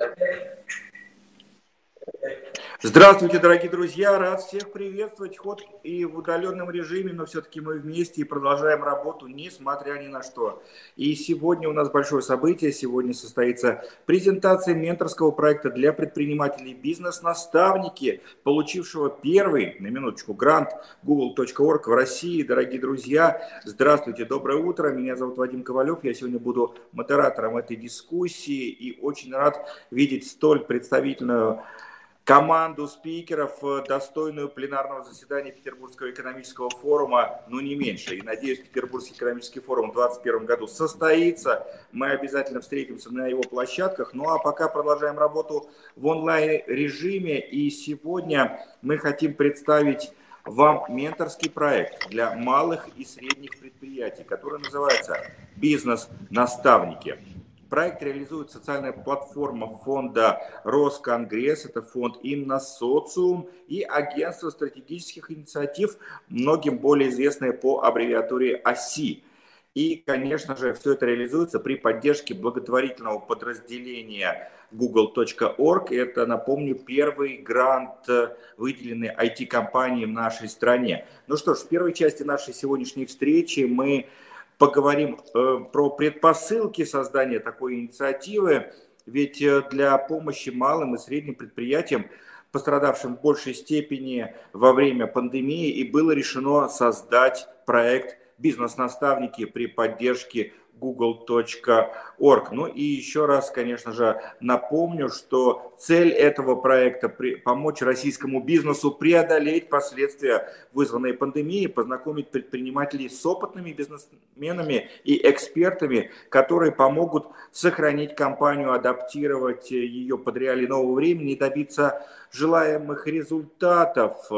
Okay. Здравствуйте, дорогие друзья! Рад всех приветствовать. Ход и в удаленном режиме, но все-таки мы вместе и продолжаем работу, несмотря ни на что. И сегодня у нас большое событие. Сегодня состоится презентация менторского проекта для предпринимателей «Бизнес-наставники», получившего первый, на минуточку, грант google.org в России. Дорогие друзья, здравствуйте, доброе утро. Меня зовут Вадим Ковалев. Я сегодня буду модератором этой дискуссии и очень рад видеть столь представительную команду спикеров, э, достойную пленарного заседания Петербургского экономического форума, ну не меньше. И надеюсь, Петербургский экономический форум в 2021 году состоится. Мы обязательно встретимся на его площадках. Ну а пока продолжаем работу в онлайн-режиме. И сегодня мы хотим представить вам менторский проект для малых и средних предприятий, который называется «Бизнес-наставники». Проект реализует социальная платформа фонда Росконгресс, это фонд Инносоциум и агентство стратегических инициатив, многим более известное по аббревиатуре ОСИ. И, конечно же, все это реализуется при поддержке благотворительного подразделения google.org. Это, напомню, первый грант, выделенный IT-компании в нашей стране. Ну что ж, в первой части нашей сегодняшней встречи мы поговорим э, про предпосылки создания такой инициативы. Ведь э, для помощи малым и средним предприятиям, пострадавшим в большей степени во время пандемии, и было решено создать проект «Бизнес-наставники» при поддержке google.org. Ну и еще раз, конечно же, напомню, что цель этого проекта – помочь российскому бизнесу преодолеть последствия вызванной пандемии, познакомить предпринимателей с опытными бизнесменами и экспертами, которые помогут сохранить компанию, адаптировать ее под реалии нового времени и добиться желаемых результатов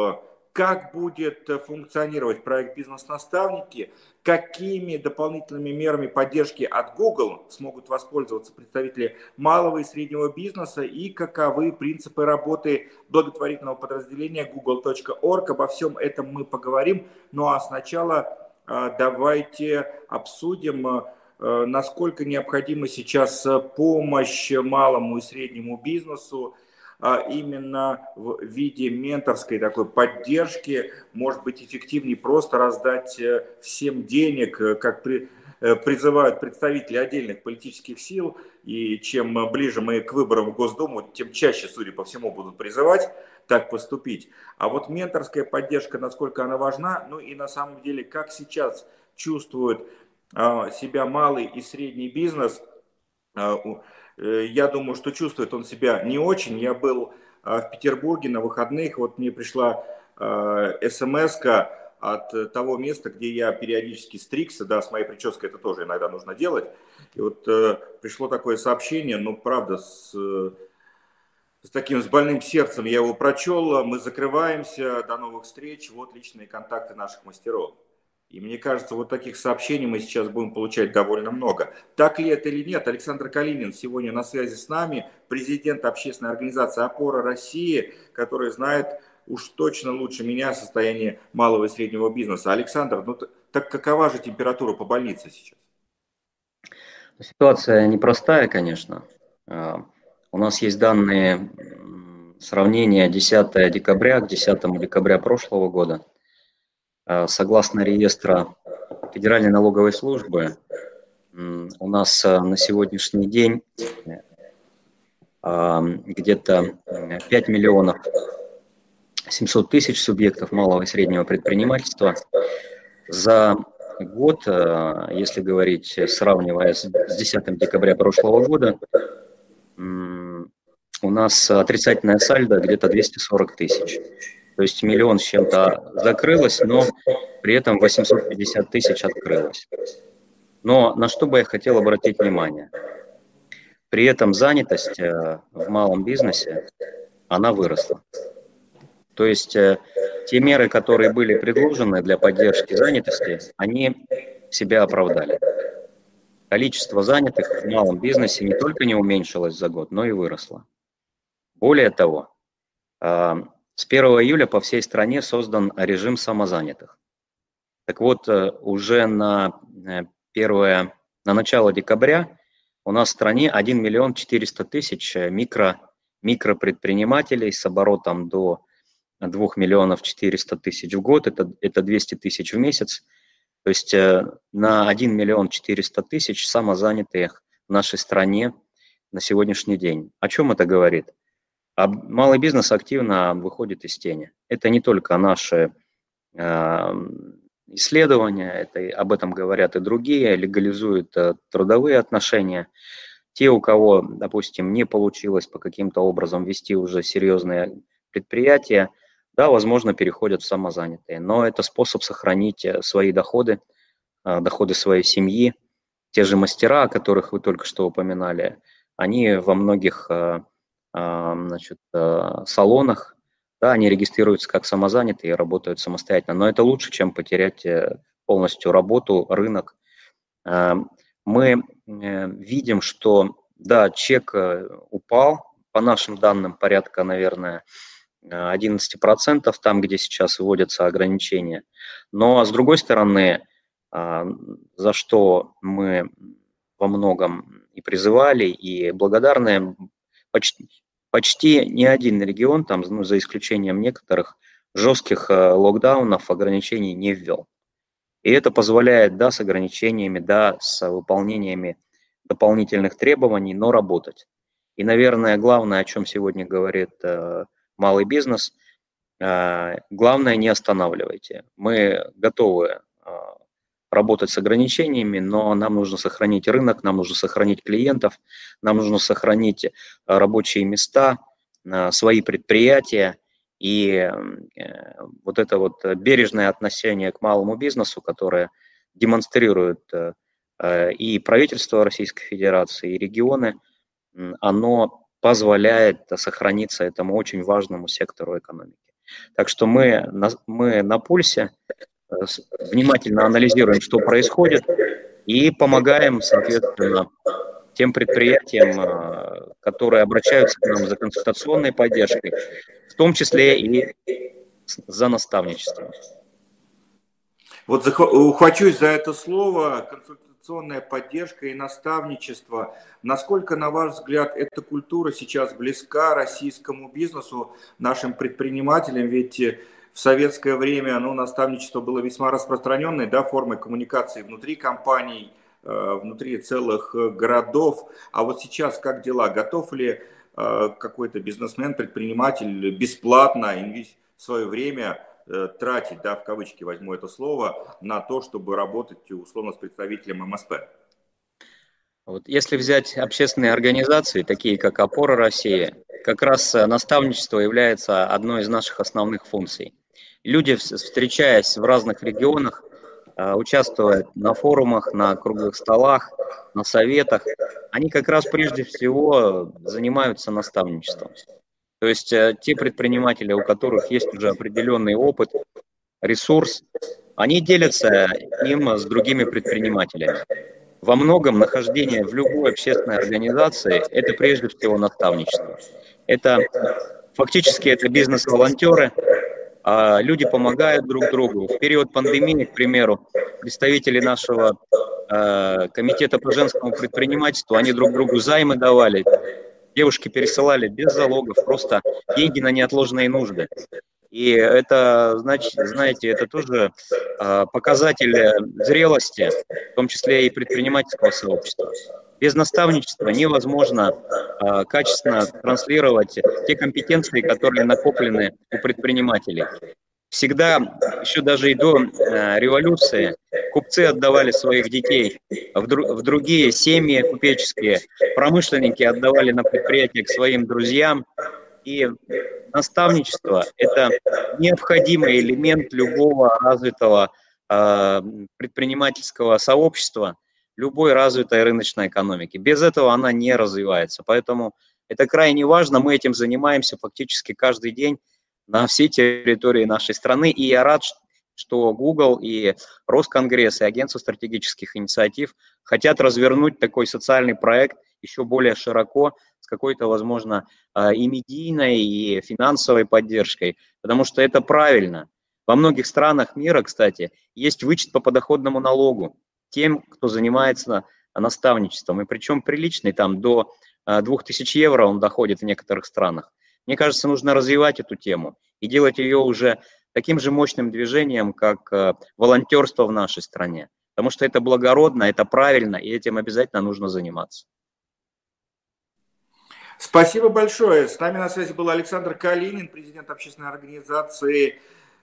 как будет функционировать проект «Бизнес-наставники», какими дополнительными мерами поддержки от Google смогут воспользоваться представители малого и среднего бизнеса и каковы принципы работы благотворительного подразделения google.org. Обо всем этом мы поговорим. Ну а сначала а, давайте обсудим, а, насколько необходима сейчас помощь малому и среднему бизнесу, именно в виде менторской такой поддержки, может быть эффективнее просто раздать э, всем денег, э, как при, э, призывают представители отдельных политических сил, и чем ближе мы к выборам в Госдуму, тем чаще, судя по всему, будут призывать так поступить. А вот менторская поддержка, насколько она важна, ну и на самом деле, как сейчас чувствует а, себя малый и средний бизнес, а, я думаю, что чувствует он себя не очень. Я был э, в Петербурге на выходных, вот мне пришла э, смс от того места, где я периодически стригся, да, с моей прической это тоже иногда нужно делать. И вот пришло такое сообщение, ну, правда, с, с таким, с больным сердцем я его прочел, мы закрываемся, до новых встреч, вот личные контакты наших мастеров. И мне кажется, вот таких сообщений мы сейчас будем получать довольно много. Так ли это или нет, Александр Калинин сегодня на связи с нами, президент общественной организации «Опора России», который знает уж точно лучше меня состояние малого и среднего бизнеса. Александр, ну так какова же температура по больнице сейчас? Ситуация непростая, конечно. А, у нас есть данные сравнения 10 декабря к 10 декабря прошлого года – согласно реестра Федеральной налоговой службы, у нас э, на сегодняшний день э, где-то 5 миллионов 700 тысяч субъектов малого и среднего предпринимательства. За год, если говорить, сравнивая с 10 декабря прошлого года, у нас отрицательная сальдо где-то 240 тысяч. То есть миллион с чем-то закрылось, но при этом 850 тысяч открылось. Но на что бы я хотел обратить внимание? При этом занятость э, в малом бизнесе, она выросла. То есть э, те меры, которые были предложены для поддержки занятости, они себя оправдали. Количество занятых в малом бизнесе не только не уменьшилось за год, но и выросло. Более того, э, с 1 июля по всей стране создан режим самозанятых. Так вот, э, уже на, 1, э, на начало декабря у нас в стране 1 миллион 400 тысяч микро, микропредпринимателей с оборотом до 2 миллионов 400 тысяч в год, это, это 200 тысяч в месяц. То есть э, на 1 миллион 400 тысяч самозанятых в нашей стране на сегодняшний день. О чем это говорит? А малый бизнес активно выходит из тени. Это не только наши э, исследования, это, об этом говорят и другие, легализуют э, трудовые отношения. Те, у кого, допустим, не получилось по каким-то образом вести уже серьезные предприятия, да, возможно, переходят в самозанятые, но это способ сохранить э, свои доходы, доходы своей семьи. Те же мастера, о которых вы только что упоминали, они во многих значит, салонах, да, они регистрируются как самозанятые и работают самостоятельно, но это лучше, чем потерять полностью работу, рынок. Мы видим, что, да, чек упал, по нашим данным, порядка, наверное, 11%, там, где сейчас вводятся ограничения. Но, с другой стороны, а, за что мы во многом и призывали, и благодарны, почти, почти ни один регион, там, ну, за исключением некоторых, жестких э, локдаунов, ограничений не ввел. И это позволяет, да, с ограничениями, да, с выполнениями дополнительных требований, но работать. И, наверное, главное, о чем сегодня говорит э, малый бизнес. А, главное, не останавливайте. Мы готовы работать с ограничениями, но нам нужно сохранить рынок, нам нужно сохранить клиентов, нам нужно сохранить а, рабочие места, свои предприятия. И э, вот это вот бережное отношение к малому бизнесу, которое демонстрирует э, э, и правительство Российской Федерации, и регионы, оно позволяет сохраниться этому очень важному сектору экономики. Так что мы на, мы на пульсе, э, внимательно анализируем, что происходит, и помогаем, соответственно, тем предприятиям, э, которые обращаются к нам за консультационной поддержкой, в том числе и за наставничеством. Вот ухвачусь за это слово, консультационная поддержка и наставничество. Насколько, на ваш взгляд, эта культура сейчас близка российскому бизнесу, нашим предпринимателям? Ведь в советское время ну, наставничество было весьма распространенной да, формой коммуникации внутри компаний, э, внутри целых городов. А вот сейчас как дела? Готов ли э, какой-то бизнесмен, предприниматель бесплатно свое время Э, тратить, да, в кавычки возьму это слово, на то, чтобы работать условно с представителем МСП? Вот если взять общественные организации, такие как «Опора России», как раз э, наставничество является одной из наших основных функций. Люди, встречаясь в разных регионах, э, участвуя на форумах, на круглых столах, на советах, они как раз прежде всего занимаются наставничеством. То есть э, те предприниматели, у которых есть уже определенный опыт, ресурс, они делятся им с другими предпринимателями. Во многом нахождение в любой общественной организации – это прежде всего наставничество. Это фактически это бизнес-волонтеры, люди помогают друг другу. В период пандемии, к примеру, представители нашего э, комитета по женскому предпринимательству, они друг другу займы давали, девушки пересылали без залогов, просто деньги на неотложные нужды. И это, значит, знаете, это тоже э, показатель зрелости, в том числе и предпринимательского сообщества. Без наставничества невозможно э, качественно транслировать те компетенции, которые накоплены у предпринимателей. Всегда, еще даже и до э, революции, купцы отдавали своих детей в, дру, в другие семьи купеческие, промышленники отдавали на предприятия к своим друзьям. И наставничество – это необходимый элемент любого развитого э, предпринимательского сообщества, любой развитой рыночной экономики. Без этого она не развивается. Поэтому это крайне важно. Мы этим занимаемся фактически каждый день на всей территории нашей страны. И я рад, что Google и Росконгресс и Агентство стратегических инициатив хотят развернуть такой социальный проект еще более широко, с какой-то, возможно, а, и медийной, и финансовой поддержкой, потому что это правильно. Во многих странах мира, кстати, есть вычет по подоходному налогу тем, кто занимается наставничеством, и причем приличный, там до 2000 евро он доходит в некоторых странах. Мне кажется, нужно развивать эту тему и делать ее уже таким же мощным движением, как волонтерство в нашей стране. Потому что это благородно, это правильно, и этим обязательно нужно заниматься. Спасибо большое. С нами на связи был Александр Калинин, президент общественной организации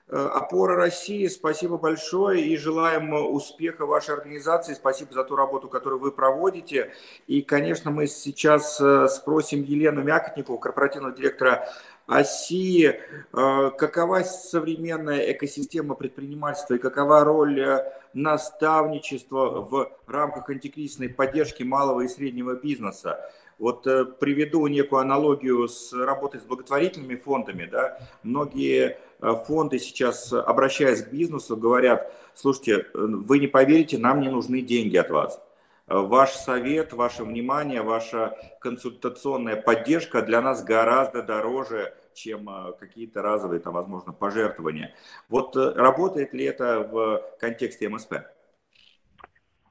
«Опора России». Спасибо большое и желаем успеха вашей организации. Спасибо за ту работу, которую вы проводите. И, конечно, мы сейчас э, спросим Елену Мякотникову, корпоративного директора оси, э, какова современная экосистема предпринимательства и какова роль наставничества в рамках антикризисной поддержки малого и среднего бизнеса. Вот э, приведу некую аналогию с работой с благотворительными фондами. Да. Многие э, фонды сейчас, обращаясь к бизнесу, говорят, слушайте, э, вы не поверите, нам не нужны деньги от вас. Ваш совет, ваше внимание, ваша консультационная поддержка для нас гораздо дороже, чем какие-то разовые, там, возможно, пожертвования. Вот работает ли это в контексте МСП?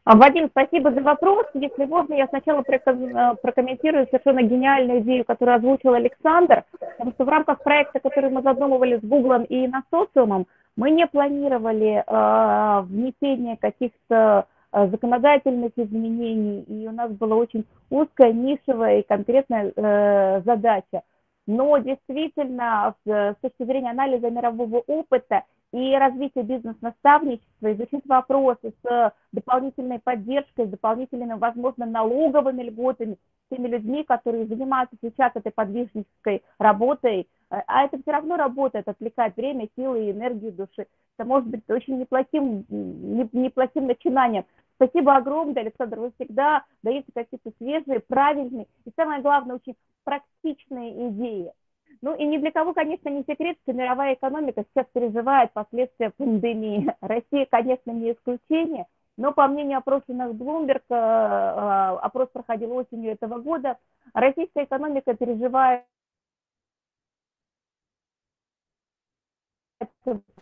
А, Вадим, спасибо за вопрос. Если можно, я сначала э, прокомментирую совершенно гениальную идею, которую озвучил Александр, потому что в рамках проекта, который мы задумывали с Гуглом и на социумом, мы не планировали э, внесение каких-то э, законодательных изменений, и у нас была очень узкая, нишевая и конкретная э, задача. Но действительно, с точки зрения анализа мирового опыта и развитие бизнес-наставничества, изучить вопросы с дополнительной поддержкой, с дополнительными, возможно, налоговыми льготами, теми людьми, которые занимаются сейчас этой подвижнической работой. А это все равно работает, отвлекает время, силы и энергию души. Это может быть очень неплохим, неплохим начинанием. Спасибо огромное, Александр, вы всегда даете какие-то свежие, правильные и, самое главное, очень практичные идеи. Ну и ни для кого, конечно, не секрет, что мировая экономика сейчас переживает последствия пандемии. Россия, конечно, не исключение, но по мнению опрошенных Bloomberg, э, э, опрос проходил осенью этого года, российская экономика переживает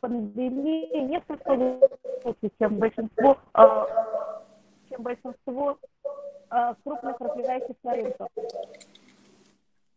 пандемии несколько лучше, чем большинство, э, чем большинство крупных развивающихся рынков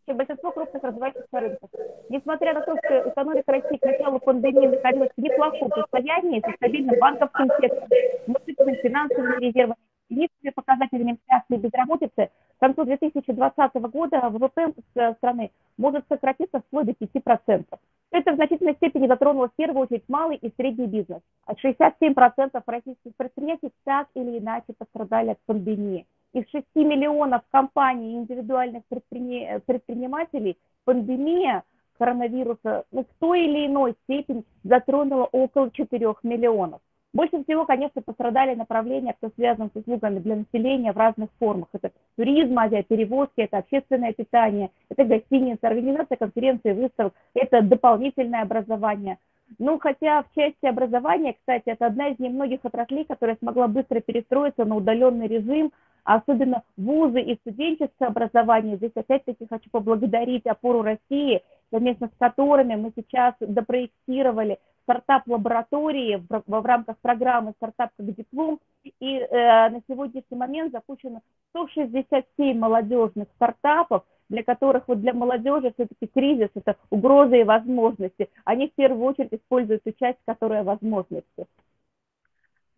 чем большинство крупных развивающихся рынков. Несмотря на то, что экономика России к началу пандемии находилась в неплохом состоянии, со стабильным банковским сектором, внушительными финансовыми резервами и низкими показателями инфляции и безработицы, к концу 2020 года ВВП страны может сократиться вплоть до 5%. Это в значительной степени затронуло в первую очередь малый и средний бизнес. От 67% российских предприятий так или иначе пострадали от пандемии из 6 миллионов компаний и индивидуальных предприни... предпринимателей пандемия коронавируса ну, в той или иной степени затронула около 4 миллионов. Больше всего, конечно, пострадали направления, кто связан с услугами для населения в разных формах. Это туризм, авиаперевозки, это общественное питание, это гостиница, организация конференций, выставок, это дополнительное образование. Ну, хотя в части образования, кстати, это одна из немногих отраслей, которая смогла быстро перестроиться на удаленный режим, особенно вузы и студенческое образование. Здесь опять-таки хочу поблагодарить опору России, совместно с которыми мы сейчас допроектировали стартап-лаборатории в рамках программы «Стартап как диплом». И э, на сегодняшний момент запущено 167 молодежных стартапов, для которых вот для молодежи все-таки кризис – это угрозы и возможности. Они в первую очередь используют ту часть, которая возможности.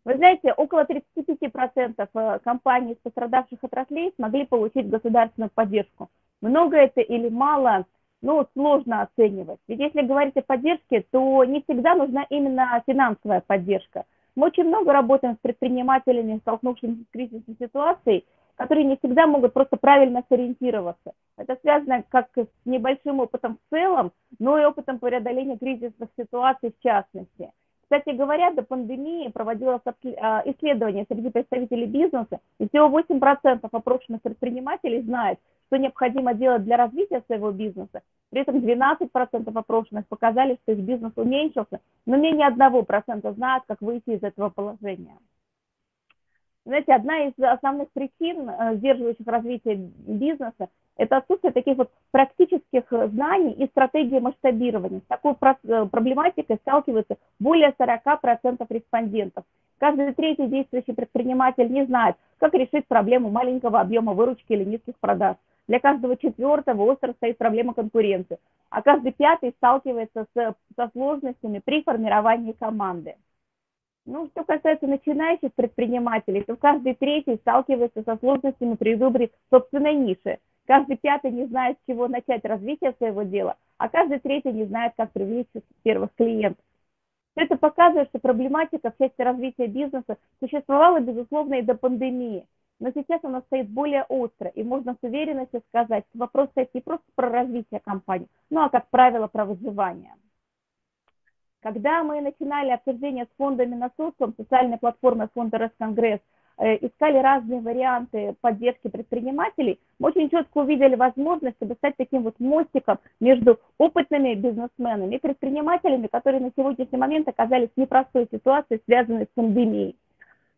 Вы знаете, около 35% э, компаний из пострадавших отраслей смогли получить государственную поддержку. Много это или мало, ну, сложно оценивать. Ведь если говорить о поддержке, то не всегда нужна именно финансовая поддержка. Мы очень много работаем с предпринимателями, столкнувшимися с кризисной ситуацией, которые не всегда могут просто правильно сориентироваться. Это связано как с небольшим опытом в целом, но и опытом преодоления кризисных ситуаций в частности. Кстати говоря, до пандемии проводилось а, исследование среди представителей бизнеса, и всего 8% опрошенных предпринимателей знают, что необходимо делать для развития своего бизнеса. При этом 12% опрошенных показали, что их бизнес уменьшился, но менее 1% знают, как выйти из этого положения. Знаете, одна из основных причин, э, сдерживающих развитие бизнеса, это отсутствие таких вот практических знаний и стратегии масштабирования. С такой э, проблематикой сталкиваются более 40% респондентов. Каждый третий действующий предприниматель не знает, как решить проблему маленького объема выручки или низких продаж. Для каждого четвертого остро стоит проблема конкуренции, а каждый пятый сталкивается с, со сложностями при формировании команды. Ну, что касается начинающих предпринимателей, то каждый третий сталкивается со сложностями при выборе собственной ниши. Каждый пятый не знает, с чего начать развитие своего дела, а каждый третий не знает, как привлечь первых клиентов. Это показывает, что проблематика в части развития бизнеса существовала, безусловно, и до пандемии. Но сейчас она стоит более остро, и можно с уверенностью сказать, что вопрос стоит не просто про развитие компании, ну а, как правило, про выживание. Когда мы начинали обсуждение с фондами на социум, социальной платформой фонда Росконгресс, э, искали разные варианты поддержки предпринимателей, мы очень четко увидели возможность, чтобы стать таким вот мостиком между опытными бизнесменами и предпринимателями, которые на сегодняшний момент оказались в непростой ситуации, связанной с пандемией.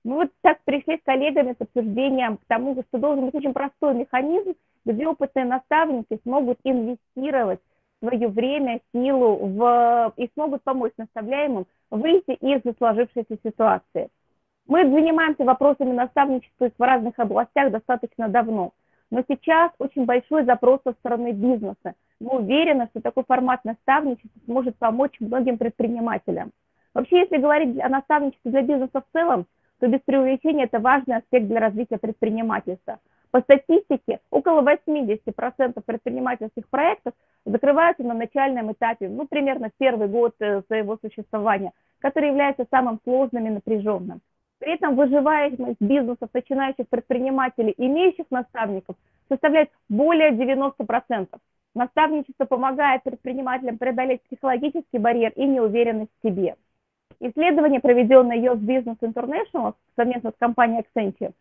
Мы вот так пришли с коллегами с обсуждением к тому, что должен быть очень простой механизм, где опытные наставники смогут инвестировать свое время, силу в, и смогут помочь наставляемым выйти из сложившейся ситуации. Мы занимаемся вопросами наставничества в разных областях достаточно давно, но сейчас очень большой запрос со стороны бизнеса. Мы уверены, что такой формат наставничества сможет помочь многим предпринимателям. Вообще, если говорить о наставничестве для бизнеса в целом, то без преувеличения это важный аспект для развития предпринимательства. По статистике, около 80% предпринимательских проектов закрываются на начальном этапе, ну, примерно в первый год э, своего существования, который является самым сложным и напряженным. При этом выживаемость бизнесов, начинающих предпринимателей, имеющих наставников, составляет более 90%. Наставничество помогает предпринимателям преодолеть психологический барьер и неуверенность в себе. Исследование, проведенное US Business International совместно с компанией Accenture,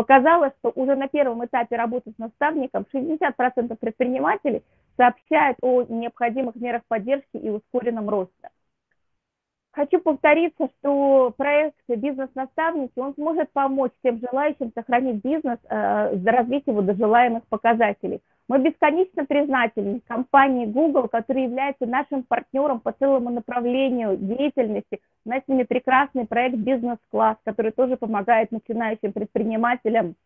показало, что уже на первом этапе работы с наставником 60% предпринимателей сообщают о необходимых мерах поддержки и ускоренном росте. Хочу повториться, что проект «Бизнес-наставники» он сможет помочь тем желающим сохранить бизнес, э, развить его до желаемых показателей. Мы бесконечно признательны компании Google, которая является нашим партнером по целому направлению деятельности. У нас с ними прекрасный проект «Бизнес-класс», который тоже помогает начинающим предпринимателям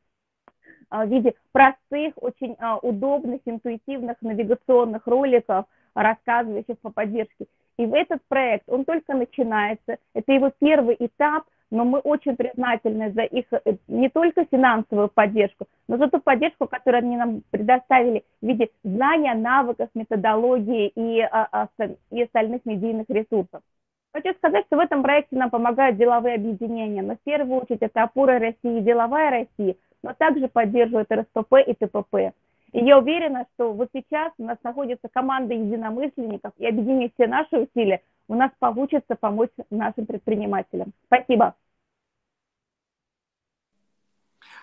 а, в виде простых, очень а, удобных, интуитивных навигационных роликов, рассказывающих по поддержке. И в этот проект, он только начинается, это его первый этап, но мы очень признательны за их э, не только финансовую поддержку, но за ту поддержку, которую они нам предоставили в виде знания, навыков, методологии и, а, а, и остальных медийных ресурсов. Хочу сказать, что в этом проекте нам помогают деловые объединения, но в первую очередь это опора России, деловая Россия, но также поддерживают РСПП и ТПП. И я уверена, что вот сейчас у нас находится команда единомышленников, и объединив все наши усилия, у нас получится помочь нашим предпринимателям. Спасибо.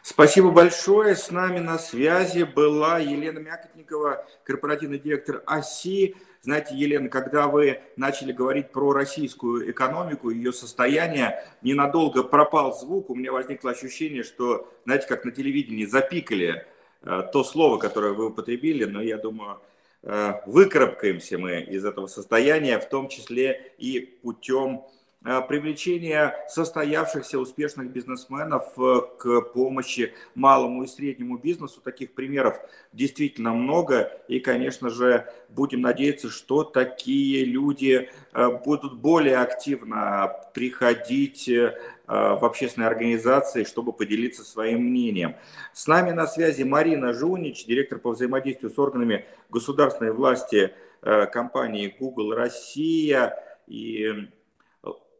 Спасибо большое. С нами на связи была Елена Мякотникова, корпоративный директор ОСИ. Знаете, Елена, когда вы начали говорить про российскую экономику, ее состояние, ненадолго пропал звук, у меня возникло ощущение, что, знаете, как на телевидении запикали то слово, которое вы употребили, но я думаю, э, выкарабкаемся мы из этого состояния, в том числе и путем Э, привлечение состоявшихся успешных бизнесменов э, к помощи малому и среднему бизнесу. Таких примеров действительно много. И, конечно же, будем надеяться, что такие люди э, будут более активно приходить в общественные организации, чтобы поделиться своим мнением. С нами на связи Марина Жунич, директор по взаимодействию с органами государственной власти компании Google Россия. И Э,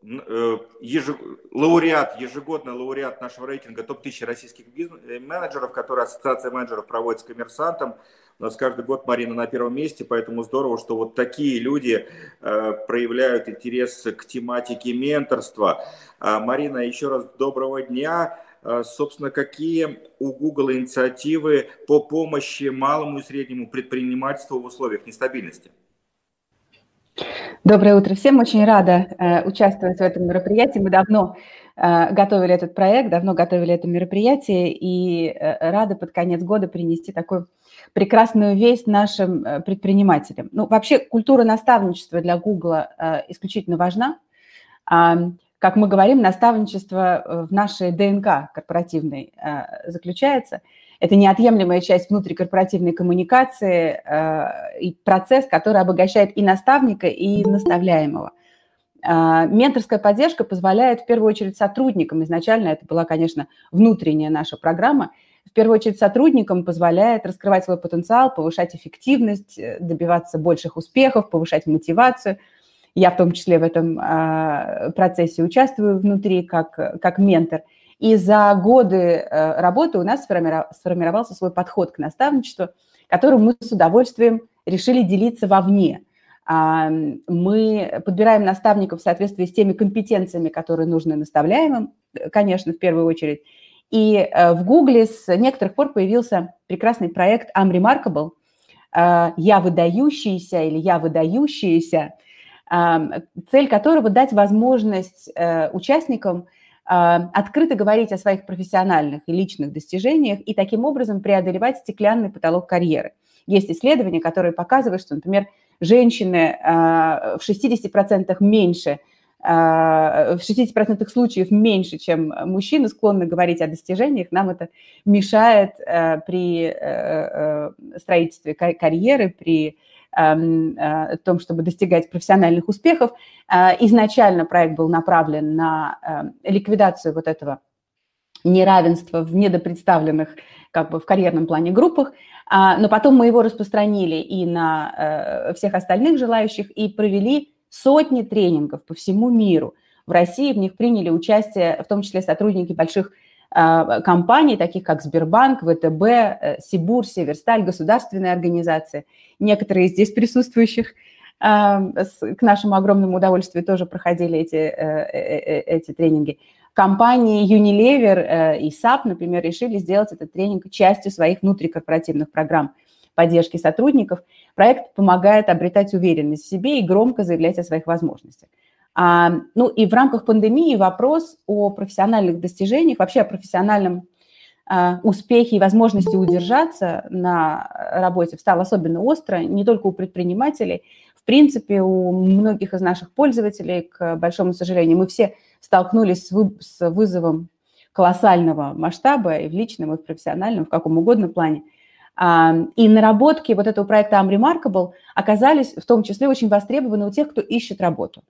ежег... лауреат, ежегодный лауреат нашего рейтинга топ-1000 российских бизнес... Э, менеджеров, который Ассоциация менеджеров проводит с коммерсантом. У нас каждый год Марина на первом месте, поэтому здорово, что вот такие люди э, проявляют интерес к тематике менторства. А, Марина, еще раз доброго дня. А, собственно, какие у Google инициативы по помощи малому и среднему предпринимательству в условиях нестабильности? Доброе утро всем. Очень рада э, участвовать в этом мероприятии. Мы давно э, готовили этот проект, давно готовили это мероприятие и э, рады под конец года принести такую прекрасную весть нашим э, предпринимателям. Ну, вообще, культура наставничества для Google э, исключительно важна. Э, как мы говорим, наставничество в нашей ДНК корпоративной заключается. Это неотъемлемая часть внутрикорпоративной коммуникации и процесс, который обогащает и наставника, и наставляемого. А, менторская поддержка позволяет в первую очередь сотрудникам, изначально это была, конечно, внутренняя наша программа, в первую очередь сотрудникам позволяет раскрывать свой потенциал, повышать эффективность, э, добиваться больших успехов, повышать мотивацию. Я в том числе в этом процессе участвую внутри как, как ментор. И за годы э, работы у нас сформировался свой подход к наставничеству, которым мы с удовольствием решили делиться вовне – а, мы подбираем наставников в соответствии с теми компетенциями, которые нужны наставляемым, конечно, в первую очередь. И э, в Гугле с некоторых пор появился прекрасный проект Unremarkable, а, «Я выдающийся» или «Я выдающиеся», цель которого дать возможность э, участникам открыто говорить о своих профессиональных и личных достижениях и таким образом преодолевать стеклянный потолок карьеры. Есть исследования, которые показывают, что, например, женщины а, в 60% меньше, а, в 60% случаев меньше, чем мужчины склонны говорить о достижениях, нам это мешает а, при э, э, строительстве карьеры, при том, чтобы достигать профессиональных успехов. Изначально проект был направлен на ликвидацию вот этого неравенства в недопредставленных как бы в карьерном плане группах, а, но потом мы его распространили и на э, всех остальных желающих и провели сотни тренингов по всему миру. В России в них приняли участие в том числе сотрудники больших компаний, таких как Сбербанк, ВТБ, э, Сибур, Северсталь, государственные организации. Некоторые из здесь присутствующих а, к нашему огромному удовольствию тоже проходили эти, э, эти тренинги. Компании Unilever э, и SAP, например, решили сделать этот тренинг частью своих внутрикорпоративных программ поддержки сотрудников. Проект помогает обретать уверенность в себе и громко заявлять о своих возможностях. А, ну и в рамках пандемии вопрос о профессиональных достижениях, вообще о профессиональном а, успехе и возможности удержаться на работе стал особенно остро не только у предпринимателей, в принципе, у многих из наших пользователей, к большому сожалению, мы все столкнулись с, вы, с вызовом колоссального масштаба и в личном, и в профессиональном, в каком угодно плане. А, и наработки вот этого проекта Unremarkable оказались в том числе очень востребованы у тех, кто ищет работу,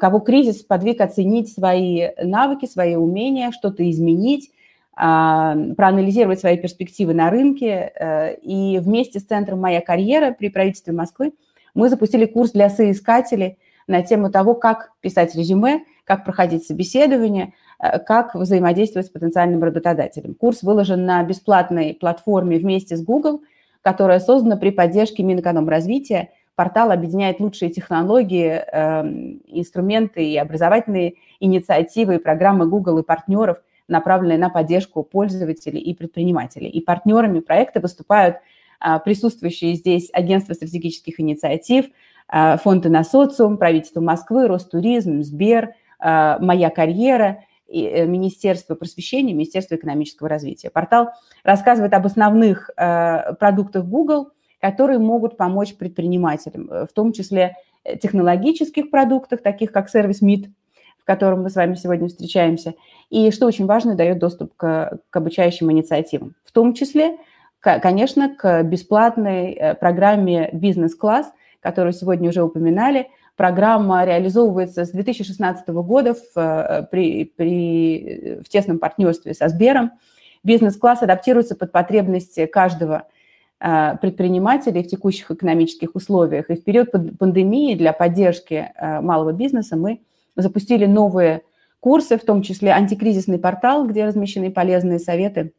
кого кризис подвиг оценить свои навыки, свои умения, что-то изменить, а, проанализировать свои перспективы на рынке. Э, и вместе с Центром «Моя карьера» при правительстве Москвы – мы запустили курс для соискателей на тему того, как писать резюме, как проходить собеседование, э, как взаимодействовать с потенциальным работодателем. Курс выложен на бесплатной платформе вместе с Google, которая создана при поддержке Минэкономразвития. Портал объединяет лучшие технологии, эм, инструменты и образовательные инициативы и программы Google и партнеров, направленные на поддержку пользователей и предпринимателей. И партнерами проекта выступают а, присутствующие здесь агентство стратегических инициатив, а, фонды на социум, правительство Москвы, Ростуризм, Сбер, а, «Моя карьера», э, Министерство просвещения, Министерство экономического развития. Портал рассказывает об основных продуктах Google, которые могут помочь предпринимателям, в том числе э, технологических продуктах, таких как сервис МИД, в котором мы с вами сегодня встречаемся, и, что очень важно, дает доступ к, к обучающим инициативам, в том числе конечно, к бесплатной э, программе «Бизнес-класс», которую сегодня уже упоминали. Программа реализовывается с 2016 года в, э, при, при, в тесном партнерстве со Сбером. Бизнес-класс адаптируется под потребности каждого э, предпринимателей в текущих экономических условиях. И в период пандемии для поддержки малого бизнеса мы запустили новые курсы, в том числе антикризисный портал, где размещены полезные советы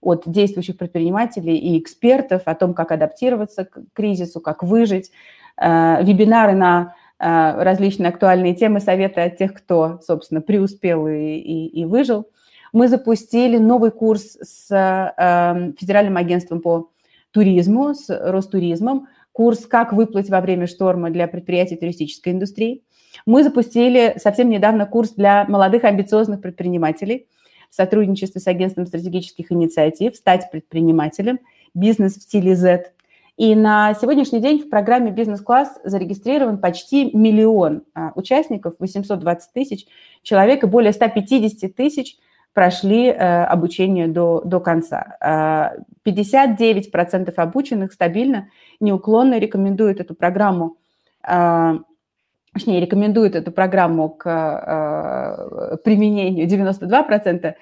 от действующих предпринимателей и экспертов о том, как адаптироваться к кризису, как выжить, э, вебинары на э, различные актуальные темы, советы от тех, кто, собственно, преуспел и, и, и выжил. Мы запустили новый курс с э, Федеральным агентством по туризму, с Ростуризмом, курс «Как выплыть во время шторма для предприятий туристической индустрии». Мы запустили совсем недавно курс для молодых амбициозных предпринимателей – в сотрудничестве с агентством стратегических инициатив «Стать предпринимателем», «Бизнес в стиле Z». И на сегодняшний день в программе «Бизнес-класс» зарегистрирован почти миллион а, участников, 820 тысяч человек, и более 150 тысяч прошли э, обучение до, до конца. 59% а, обученных стабильно, неуклонно рекомендуют эту программу а, точнее, рекомендуют эту программу к э, применению 92%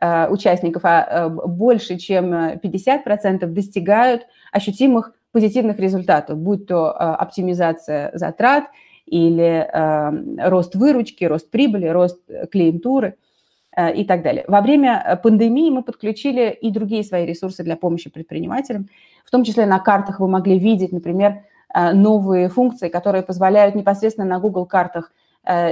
э, участников, а больше чем 50% достигают ощутимых позитивных результатов, будь то оптимизация затрат или рост выручки, рост прибыли, рост клиентуры – и так далее. Во время э, пандемии мы подключили и другие свои ресурсы для помощи предпринимателям. В том числе на картах вы могли видеть, например, э, новые функции, которые позволяют непосредственно на Google картах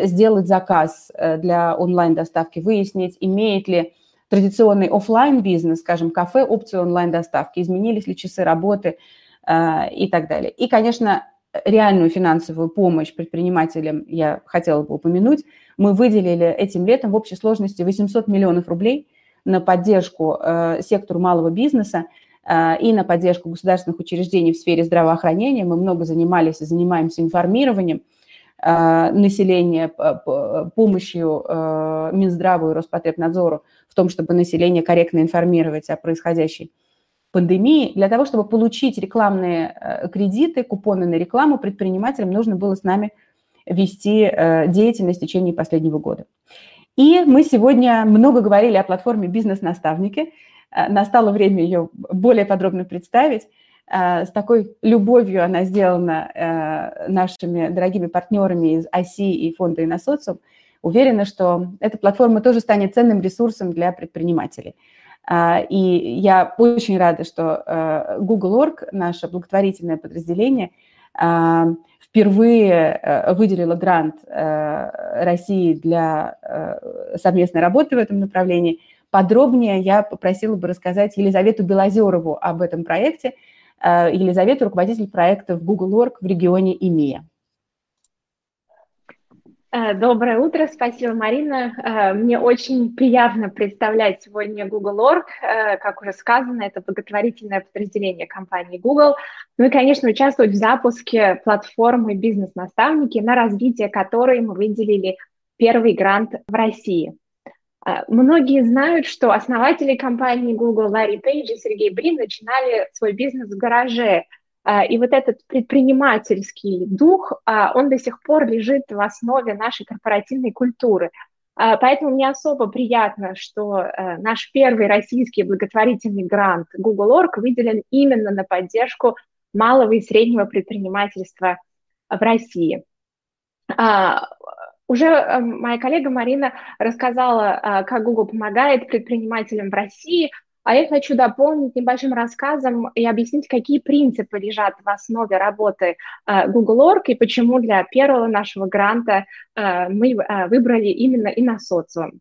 сделать заказ для онлайн-доставки, выяснить, имеет ли традиционный офлайн бизнес, скажем, кафе, опцию онлайн-доставки, изменились ли часы работы и так далее. И, конечно, реальную финансовую помощь предпринимателям я хотела бы упомянуть. Мы выделили этим летом в общей сложности 800 миллионов рублей на поддержку э, сектору малого бизнеса э, и на поддержку государственных учреждений в сфере здравоохранения. Мы много занимались и занимаемся информированием э, населения, помощью э, Минздраву и Роспотребнадзору в том, чтобы население корректно информировать о происходящей пандемии, для того, чтобы получить рекламные э, кредиты, купоны на рекламу, предпринимателям нужно было с нами вести э, деятельность в течение последнего года. И мы сегодня много говорили о платформе «Бизнес-наставники». Э, настало время ее более подробно представить. С такой любовью она сделана нашими дорогими партнерами из ОСИ и фонда «Иносоциум». Уверена, что эта платформа тоже станет ценным ресурсом для предпринимателей – и я очень рада, что э, Google.org, наше благотворительное подразделение, впервые э, выделила грант э, России для совместной работы в этом направлении. Подробнее я попросила бы рассказать Елизавету Белозерову об этом проекте. Елизавету – руководитель проекта в Google.org в регионе ИМИЯ. Э, доброе утро, спасибо, Марина. Э, мне очень приятно представлять сегодня Google.org. Э, как уже сказано, это благотворительное подразделение компании Google. Ну и, конечно, участвовать в запуске платформы «Бизнес-наставники», на развитие которой мы выделили первый грант в России. Многие знают, что основатели компании Google Ларри Пейдж и Сергей Брин начинали свой бизнес в гараже – и вот этот предпринимательский дух, а, он до сих пор лежит в основе нашей корпоративной культуры. А, поэтому мне особо приятно, что наш первый российский благотворительный грант Google.org выделен именно на поддержку малого и среднего предпринимательства в России. Уже моя коллега Марина рассказала, как Google помогает предпринимателям в России – а я хочу дополнить небольшим рассказом и объяснить, какие принципы лежат в основе работы э, Google.org и почему для первого нашего гранта э, мы э, выбрали именно и на социум.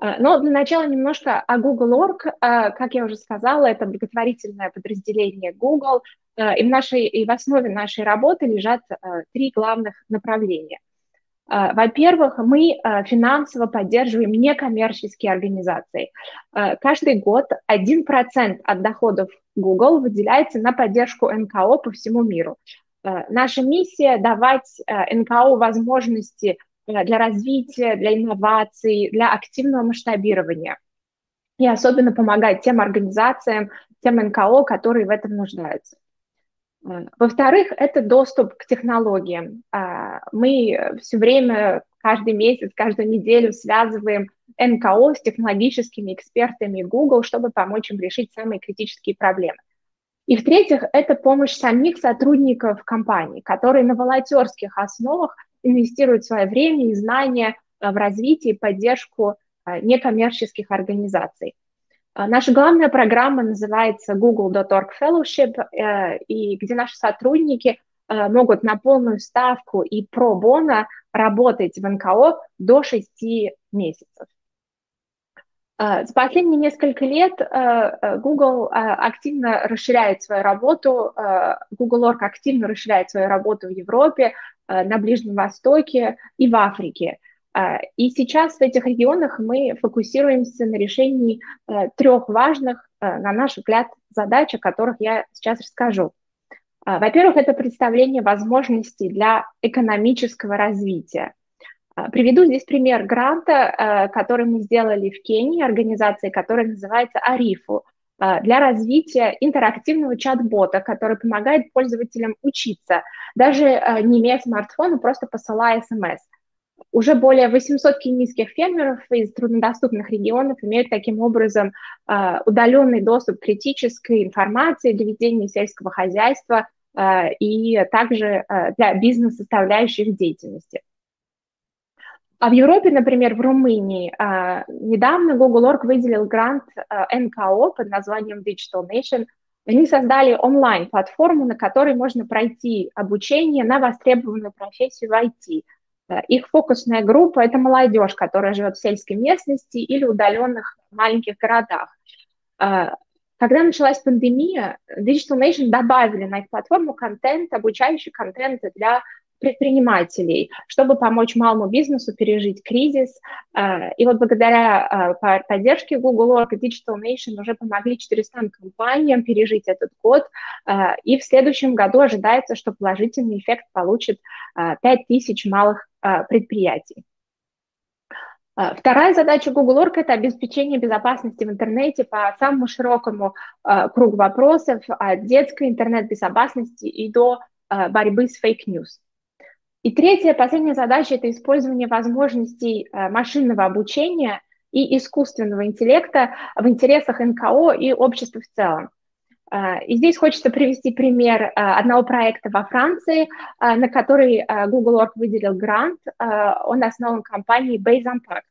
Но для начала немножко о Google.org. Как я уже сказала, это благотворительное подразделение Google, и в, нашей, и в основе нашей работы лежат три главных направления. А, во-первых, мы а, финансово поддерживаем некоммерческие организации. А, каждый год 1% от доходов Google выделяется на поддержку НКО по всему миру. Наша миссия – давать НКО возможности для развития, для инноваций, для активного масштабирования. И особенно помогать тем организациям, тем НКО, которые в этом нуждаются. Во-вторых, это доступ к технологиям. А, мы все время, каждый месяц, каждую неделю связываем НКО с технологическими экспертами Google, чтобы помочь им решить самые критические проблемы. И в-третьих, это помощь самих сотрудников компании, которые на волонтерских основах инвестируют свое время и знания в развитие и поддержку а, некоммерческих организаций. А, наша главная программа называется Google.org Fellowship, э, и где наши сотрудники э, могут на полную ставку и про бона работать в НКО до 6 месяцев. А, за последние несколько лет э, Google активно расширяет свою работу, Google.org активно расширяет свою работу в Европе, на Ближнем Востоке и в Африке. А, и сейчас в этих регионах мы фокусируемся на решении э, трех важных, э, на наш взгляд, задач, о которых я сейчас расскажу. Во-первых, это представление возможностей для экономического развития. Приведу здесь пример гранта, который мы сделали в Кении, организации, которая называется Арифу, для развития интерактивного чат-бота, который помогает пользователям учиться, даже не имея смартфона, просто посылая смс. Уже более 800 кенийских фермеров из труднодоступных регионов имеют таким образом а, удаленный доступ к критической информации для ведения сельского хозяйства а, и также а, для бизнес-составляющей их деятельности. А в Европе, например, в Румынии, недавно Google.org выделил грант НКО под названием Digital Nation. Они создали онлайн-платформу, на которой можно пройти обучение на востребованную профессию в IT – их фокусная группа – это молодежь, которая живет в сельской местности или удаленных маленьких городах. Э, когда началась пандемия, Digital Nation добавили на их платформу контент, обучающий контент для предпринимателей, чтобы помочь малому бизнесу пережить кризис. Э, и вот благодаря э, поддержке Google Org и Digital Nation уже помогли 400 компаниям пережить этот год. Э, и в следующем году ожидается, что положительный эффект получит 5000 малых предприятий. Вторая задача Google.org – это обеспечение безопасности в интернете по самому широкому кругу вопросов от детской интернет-безопасности и до борьбы с fake news. И третья, последняя задача – это использование возможностей э, машинного обучения и искусственного интеллекта в интересах НКО и общества в целом. Э, и здесь хочется привести пример э, одного проекта во Франции, на который Google.org выделил грант. Он основан компанией Base Impact.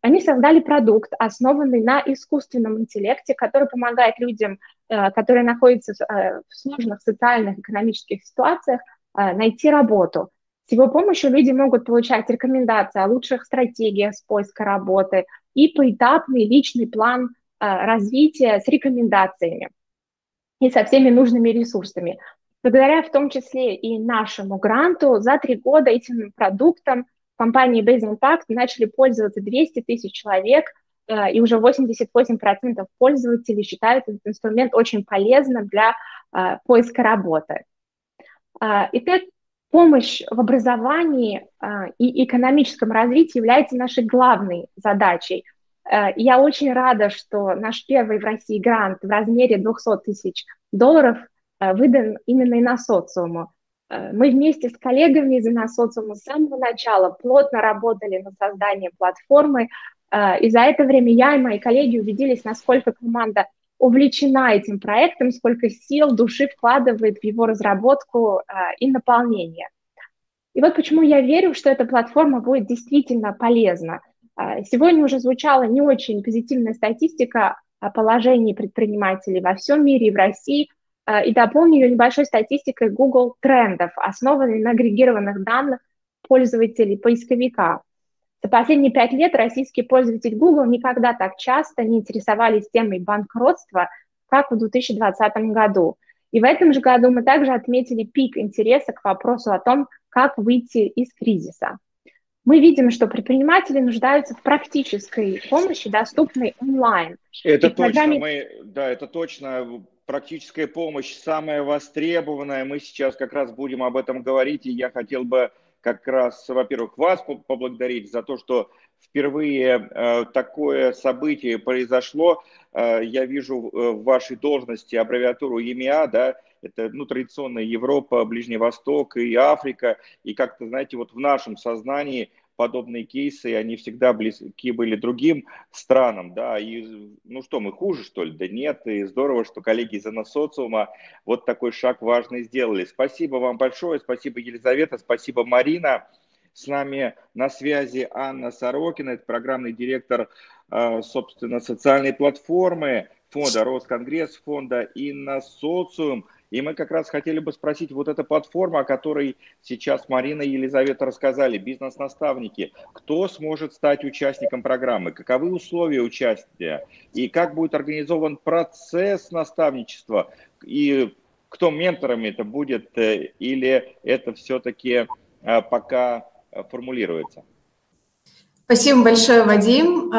Они создали продукт, основанный на искусственном интеллекте, который помогает людям, которые находятся в сложных социальных, экономических ситуациях, найти работу – с его помощью люди могут получать рекомендации о лучших стратегиях с поиска работы и поэтапный личный план а, развития с рекомендациями и со всеми нужными ресурсами. Благодаря в том числе и нашему гранту за три года этим продуктом компании Base Impact начали пользоваться 200 тысяч человек, а, и уже 88% пользователей считают этот инструмент очень полезным для а, поиска работы. Итак, помощь в образовании а, и экономическом развитии является нашей главной задачей. А, я очень рада, что наш первый в России грант в размере 200 тысяч долларов а, выдан именно и на социуму. Мы вместе с коллегами из Иносоциума с самого начала плотно работали над созданием платформы, и за это время я и мои коллеги убедились, насколько команда увлечена этим проектом, сколько сил, души вкладывает в его разработку а, и наполнение. И вот почему я верю, что эта платформа будет действительно полезна. А, сегодня уже звучала не очень позитивная статистика о положении предпринимателей во всем мире и в России, а, и дополню ее небольшой статистикой Google трендов, основанной на агрегированных данных пользователей поисковика. За последние пять лет российские пользователи Google никогда так часто не интересовались темой банкротства, как в 2020 году. И в этом же году мы также отметили пик интереса к вопросу о том, как выйти из кризиса. Мы видим, что предприниматели нуждаются в практической помощи, доступной онлайн. Это точно, программе... мы, да, это точно. Практическая помощь самая востребованная. Мы сейчас как раз будем об этом говорить, и я хотел бы как раз, во-первых, вас поблагодарить за то, что впервые э, такое событие произошло. Э, я вижу э, в вашей должности аббревиатуру ЕМИА, да, это ну, традиционная Европа, Ближний Восток и Африка. И как-то, знаете, вот в нашем сознании – подобные кейсы, они всегда близки были другим странам, да, и ну что, мы хуже, что ли? Да нет, и здорово, что коллеги из социума вот такой шаг важный сделали. Спасибо вам большое, спасибо Елизавета, спасибо Марина. С нами на связи Анна Сорокина, это программный директор, э, собственно, социальной платформы фонда Росконгресс, фонда Инносоциум. И мы как раз хотели бы спросить, вот эта платформа, о которой сейчас Марина и Елизавета рассказали, бизнес-наставники, кто сможет стать участником программы, каковы условия участия, и как будет организован процесс наставничества, и кто менторами это будет, э, или это все-таки э, пока э, формулируется? Спасибо большое, Вадим.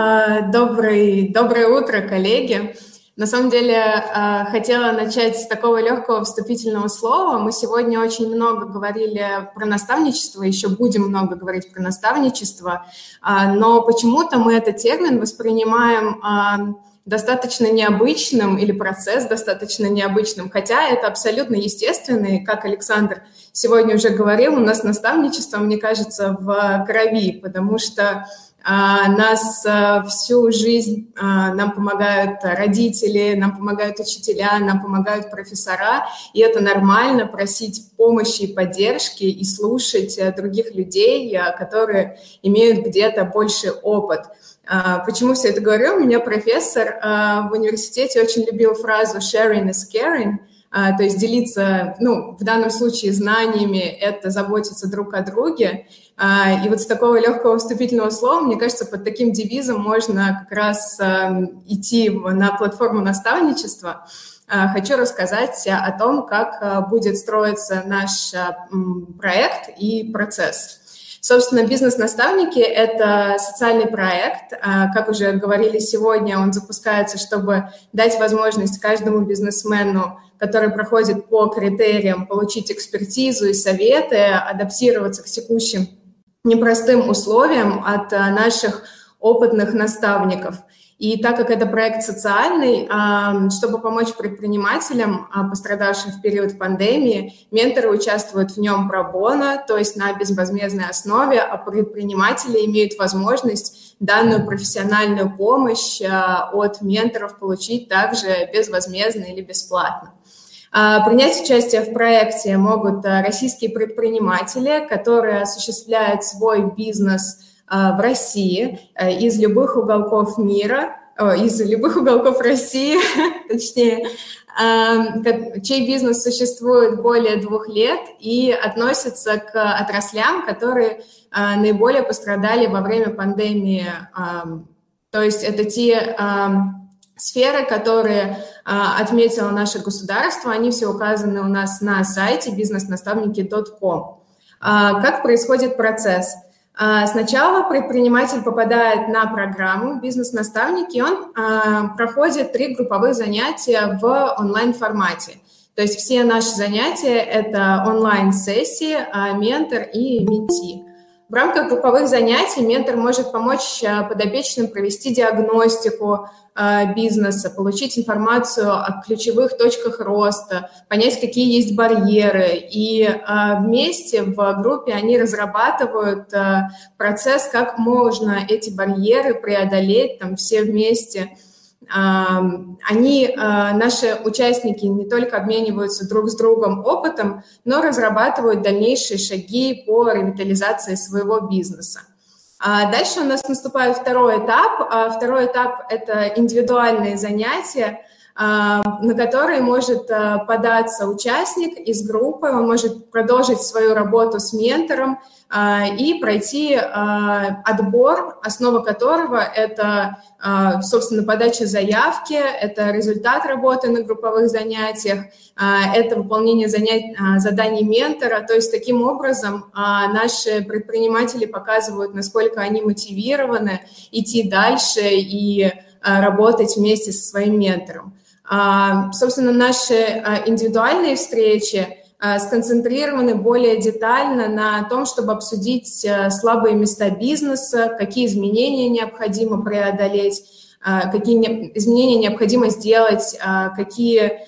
Добрый, доброе утро, коллеги. На самом деле, э, хотела начать с такого легкого вступительного слова. Мы сегодня очень много говорили про наставничество, еще будем много говорить про наставничество, а, но почему-то мы этот термин воспринимаем а, достаточно необычным или процесс достаточно необычным, хотя это абсолютно естественный, как Александр сегодня уже говорил, у нас наставничество, мне кажется, в крови, потому что нас а, всю жизнь а, нам помогают родители, нам помогают учителя, нам помогают профессора, и это нормально просить помощи и поддержки и слушать других людей, которые имеют где-то больше опыт. Почему все это говорю? У меня профессор в университете очень любил фразу «sharing is caring», то есть делиться, ну, в данном случае знаниями, это заботиться друг о друге. А, и вот с такого легкого вступительного слова, мне кажется, под таким девизом можно как раз эм, идти на платформу наставничества. А, хочу рассказать о том, как э, будет строиться наш э, проект и процесс. Собственно, бизнес-наставники – это социальный проект. А, как уже говорили сегодня, он запускается, чтобы дать возможность каждому бизнесмену который проходит по критериям, получить экспертизу и советы, адаптироваться к текущим непростым условиям от э, наших опытных наставников. И так как это проект социальный, чтобы помочь предпринимателям, а, пострадавшим в период пандемии, менторы участвуют в нем пробона, то есть на безвозмездной основе, а предприниматели имеют возможность данную профессиональную помощь а, от менторов получить также безвозмездно или бесплатно. А, принять участие в проекте могут а, российские предприниматели, которые осуществляют свой бизнес а, в России из любых уголков мира, из любых уголков России, точнее, чей бизнес существует более двух лет и относится к отраслям, которые наиболее пострадали во время пандемии. То есть это те сферы, которые отметило наше государство, они все указаны у нас на сайте бизнеснаставники.ком. А, как происходит процесс? А, сначала предприниматель попадает на программу «Бизнес-наставники», он а, проходит три групповых занятия в онлайн-формате. То есть все наши занятия – это онлайн-сессии, а, ментор и менти. В рамках групповых занятий ментор может помочь подопечным провести диагностику, Э, бизнеса, получить информацию о ключевых точках роста, понять, какие есть барьеры. И э, вместе в группе они разрабатывают э, процесс, как можно эти барьеры преодолеть, там все вместе. Они, наши участники, не только обмениваются друг с другом опытом, но разрабатывают дальнейшие шаги по ревитализации своего бизнеса. А дальше у нас наступает второй этап. А второй этап – это индивидуальные занятия, а, на которые может податься участник из группы, он может продолжить свою работу с ментором и пройти отбор, основа которого – это, собственно, подача заявки, это результат работы на групповых занятиях, это выполнение занять, заданий ментора. То есть таким образом наши предприниматели показывают, насколько они мотивированы идти дальше и работать вместе со своим ментором. А, собственно, наши а, индивидуальные встречи а, сконцентрированы более детально на том, чтобы обсудить слабые места бизнеса, какие изменения необходимо преодолеть, какие изменения необходимо сделать, какие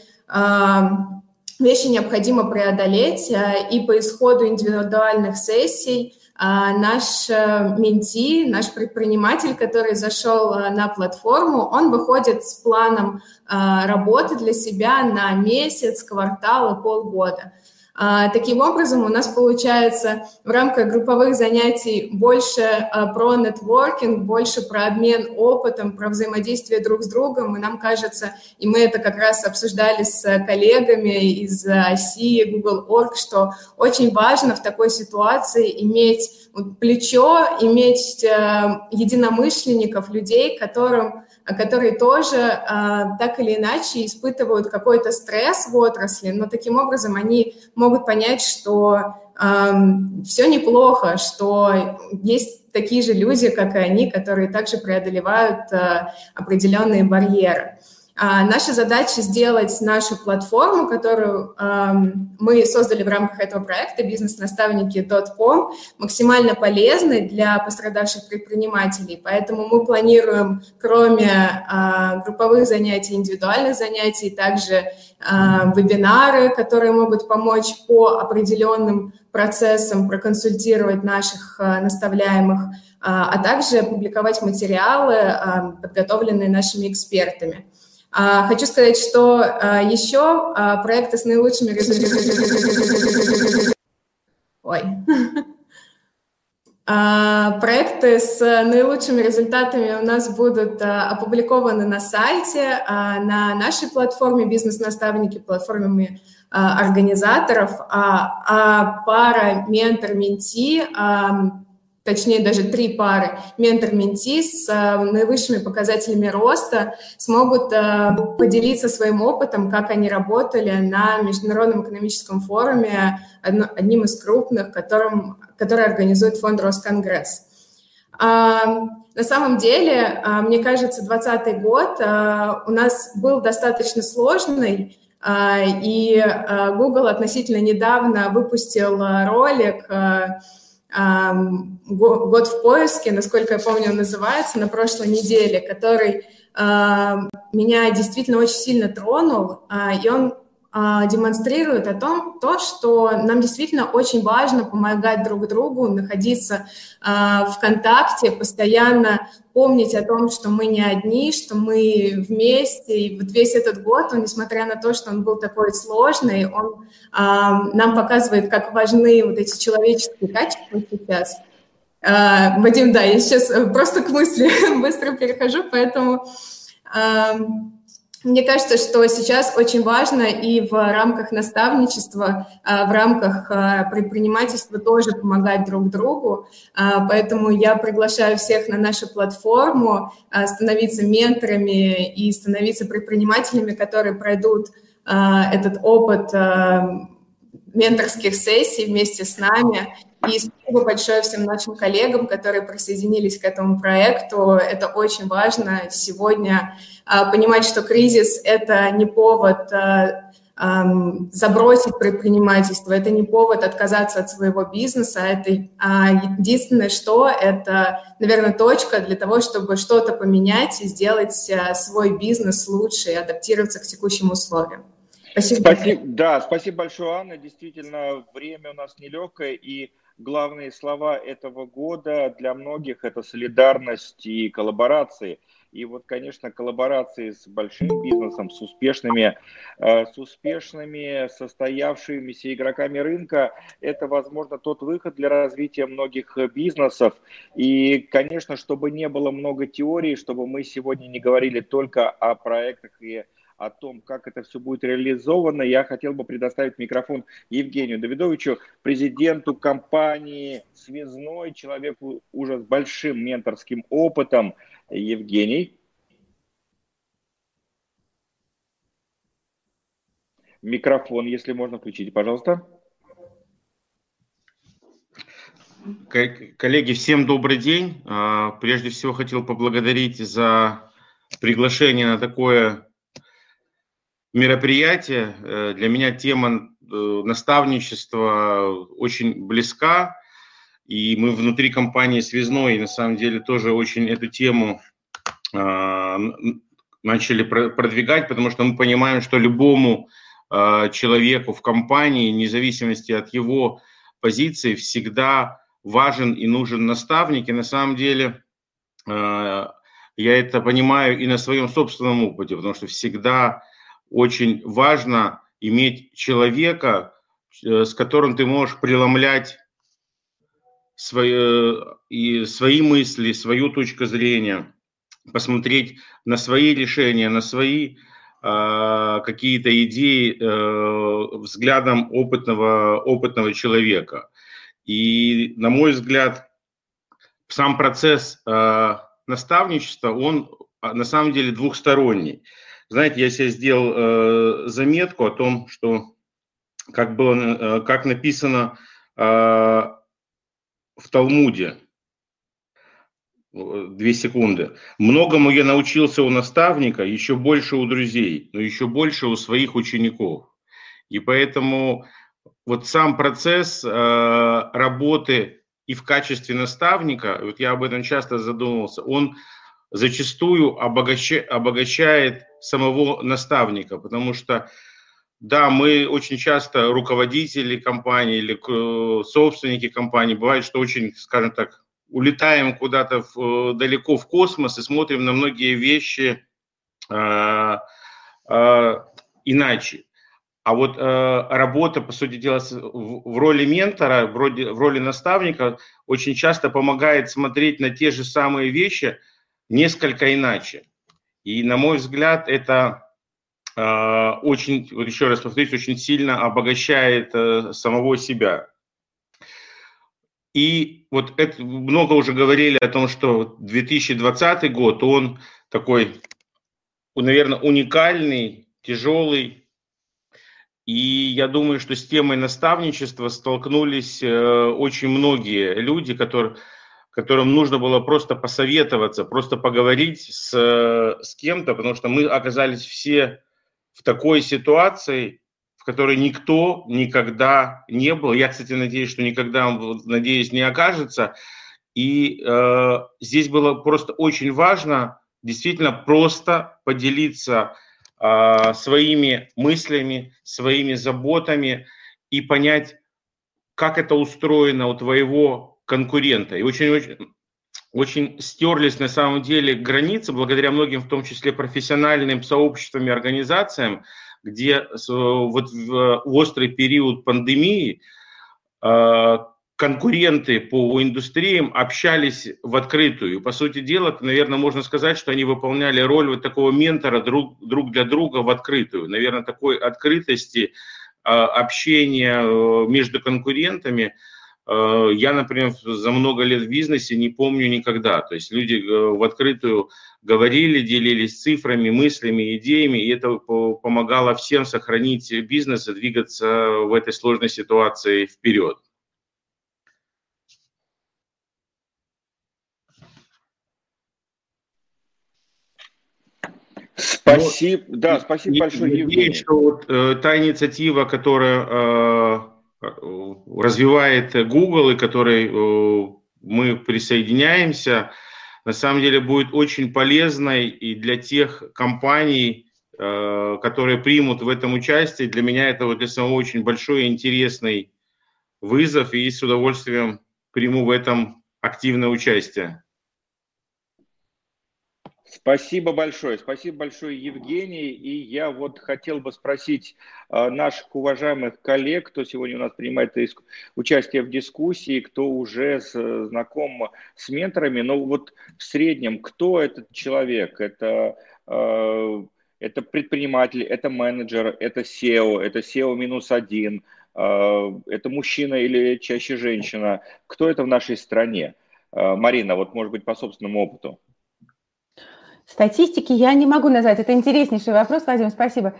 вещи необходимо преодолеть. И по исходу индивидуальных сессий наш э, менти, наш предприниматель, который зашел э, на платформу, он выходит с планом а, работы для себя на месяц, квартал и полгода. А, таким образом, у нас получается в рамках групповых занятий больше а, про нетворкинг, больше про обмен опытом, про взаимодействие друг с другом. И нам кажется, и мы это как раз обсуждали с коллегами из оси Google.org, что очень важно в такой ситуации иметь плечо, иметь единомышленников, людей, которым которые тоже а, так или иначе испытывают какой-то стресс в отрасли, но таким образом они могут понять, что все неплохо, что есть такие же люди, как и они, которые также преодолевают а, определенные барьеры. А, наша задача сделать нашу платформу, которую мы создали в рамках этого проекта бизнес-наставники.com, максимально полезной для пострадавших предпринимателей. Поэтому мы планируем, кроме э, групповых занятий, индивидуальных занятий, также э, вебинары, которые могут помочь по определенным процессам проконсультировать наших наставляемых, а также публиковать материалы, подготовленные нашими экспертами. А, хочу сказать, что а, еще а, проекты с наилучшими результатами... Проекты с наилучшими результатами у нас будут опубликованы на сайте, на нашей платформе «Бизнес-наставники», платформе организаторов, а пара ментор-менти точнее даже три пары ментор-менти с э, наивысшими показателями роста смогут э, поделиться своим опытом, как они работали на Международном экономическом форуме, одним из крупных, которым, который организует фонд Росконгресс. А, на самом деле, а, мне кажется, 2020 год а, у нас был достаточно сложный, и Google относительно недавно выпустил ролик «Год в поиске», насколько я помню, он называется, на прошлой неделе, который меня действительно очень сильно тронул, а, и он демонстрирует о том, то, что нам действительно очень важно помогать друг другу, находиться а, в контакте, постоянно помнить о том, что мы не одни, что мы вместе. И вот весь этот год, он, несмотря на то, что он был такой сложный, он а, нам показывает, как важны вот эти человеческие качества сейчас. Вадим, да, я сейчас просто к мысли быстро перехожу, поэтому мне кажется, что сейчас очень важно и в рамках наставничества, а, в рамках а, предпринимательства тоже помогать друг другу. А, поэтому я приглашаю всех на нашу платформу становиться менторами и становиться предпринимателями, которые пройдут этот опыт менторских сессий вместе с нами и спасибо большое всем нашим коллегам, которые присоединились к этому проекту. Это очень важно сегодня а, понимать, что кризис – это не повод а, забросить предпринимательство, это не повод отказаться от своего бизнеса, это а, единственное, что это, наверное, точка для того, чтобы что-то поменять и сделать свой бизнес лучше и адаптироваться к текущим условиям. Спасибо. спасибо. Да, спасибо большое, Анна. Действительно, время у нас нелегкое, и главные слова этого года для многих это солидарность и коллаборации. И вот, конечно, коллаборации с большим бизнесом, с успешными, э, с успешными состоявшимися игроками рынка, это, возможно, тот выход для развития многих бизнесов. И, конечно, чтобы не было много теорий, чтобы мы сегодня не говорили только о проектах и о том, как это все будет реализовано, я хотел бы предоставить микрофон Евгению Давидовичу, президенту компании «Связной», человеку уже с большим менторским опытом. Евгений. Микрофон, если можно, включите, пожалуйста. Коллеги, всем добрый день. А, прежде всего хотел поблагодарить за приглашение на такое мероприятие. Э, для меня тема э, наставничества очень близка, и мы внутри компании «Связной» на самом деле тоже очень эту тему а, начали продвигать, потому что мы понимаем, что любому а, человеку в компании, вне зависимости от его позиции, всегда важен и нужен наставник. И на самом деле а, я это понимаю и на своем собственном опыте, потому что всегда очень важно иметь человека, э, с которым ты можешь преломлять свои, и свои мысли, свою точку зрения, посмотреть на свои решения, на свои э, какие-то идеи э, взглядом опытного, опытного человека. И, на мой взгляд, сам процесс э, наставничества, он на самом деле двухсторонний. Знаете, я себе сделал э, заметку о том, что как было, э, как написано э, в Талмуде. две секунды. Многому я научился у наставника, еще больше у друзей, но еще больше у своих учеников. И поэтому вот сам процесс э, работы и в качестве наставника, вот я об этом часто задумывался, он зачастую обогаща, обогащает самого наставника, потому что, да, мы очень часто руководители компании или э, собственники компании, бывает, что очень, скажем так, улетаем куда-то в, далеко в космос и смотрим на многие вещи э, э, иначе. А вот э, работа, по сути дела, в, в роли ментора, в роли, в роли наставника очень часто помогает смотреть на те же самые вещи несколько иначе. И, на мой взгляд, это э, очень, вот еще раз повторюсь, очень сильно обогащает э, самого себя. И вот это, много уже говорили о том, что 2020 год, он такой, наверное, уникальный, тяжелый, и я думаю, что с темой наставничества столкнулись э, очень многие люди, которые, которым нужно было просто посоветоваться, просто поговорить с, с кем-то, потому что мы оказались все в такой ситуации, в которой никто никогда не был. Я, кстати, надеюсь, что никогда, надеюсь, не окажется. И э, здесь было просто очень важно действительно просто поделиться а, своими мыслями, своими заботами и понять, как это устроено у твоего конкурента. И очень-очень очень стерлись на самом деле границы благодаря многим, в том числе профессиональным сообществам и организациям, где вот в острый период пандемии а, конкуренты по индустриям общались в открытую. По сути дела, наверное, можно сказать, что они выполняли роль вот такого ментора друг, друг для друга в открытую. Наверное, такой открытости, а, общения э, между конкурентами э, я, например, за много лет в бизнесе не помню никогда. То есть люди э, в открытую говорили, делились цифрами, мыслями, идеями, и это помогало всем сохранить бизнес и двигаться в этой сложной ситуации вперед. Спасибо, ну, да, спасибо большое, Евгений. Что вот, э, та инициатива, которая э, развивает Google и которой э, мы присоединяемся, на самом деле будет очень полезной и для тех компаний, э, которые примут в этом участие. Для меня это вот для самого очень большой и интересный вызов, и с удовольствием приму в этом активное участие. Спасибо большое, спасибо большое, Евгений. И я вот хотел бы спросить э, наших уважаемых коллег, кто сегодня у нас принимает участие в дискуссии, кто уже знаком с менторами, но вот в среднем, кто этот человек? Это, э, это предприниматель, это менеджер, это SEO, это SEO минус один, э, это мужчина или чаще женщина? Кто это в нашей стране? Марина, вот может быть по собственному опыту. Статистики я не могу назвать. Это интереснейший вопрос, Вадим, спасибо.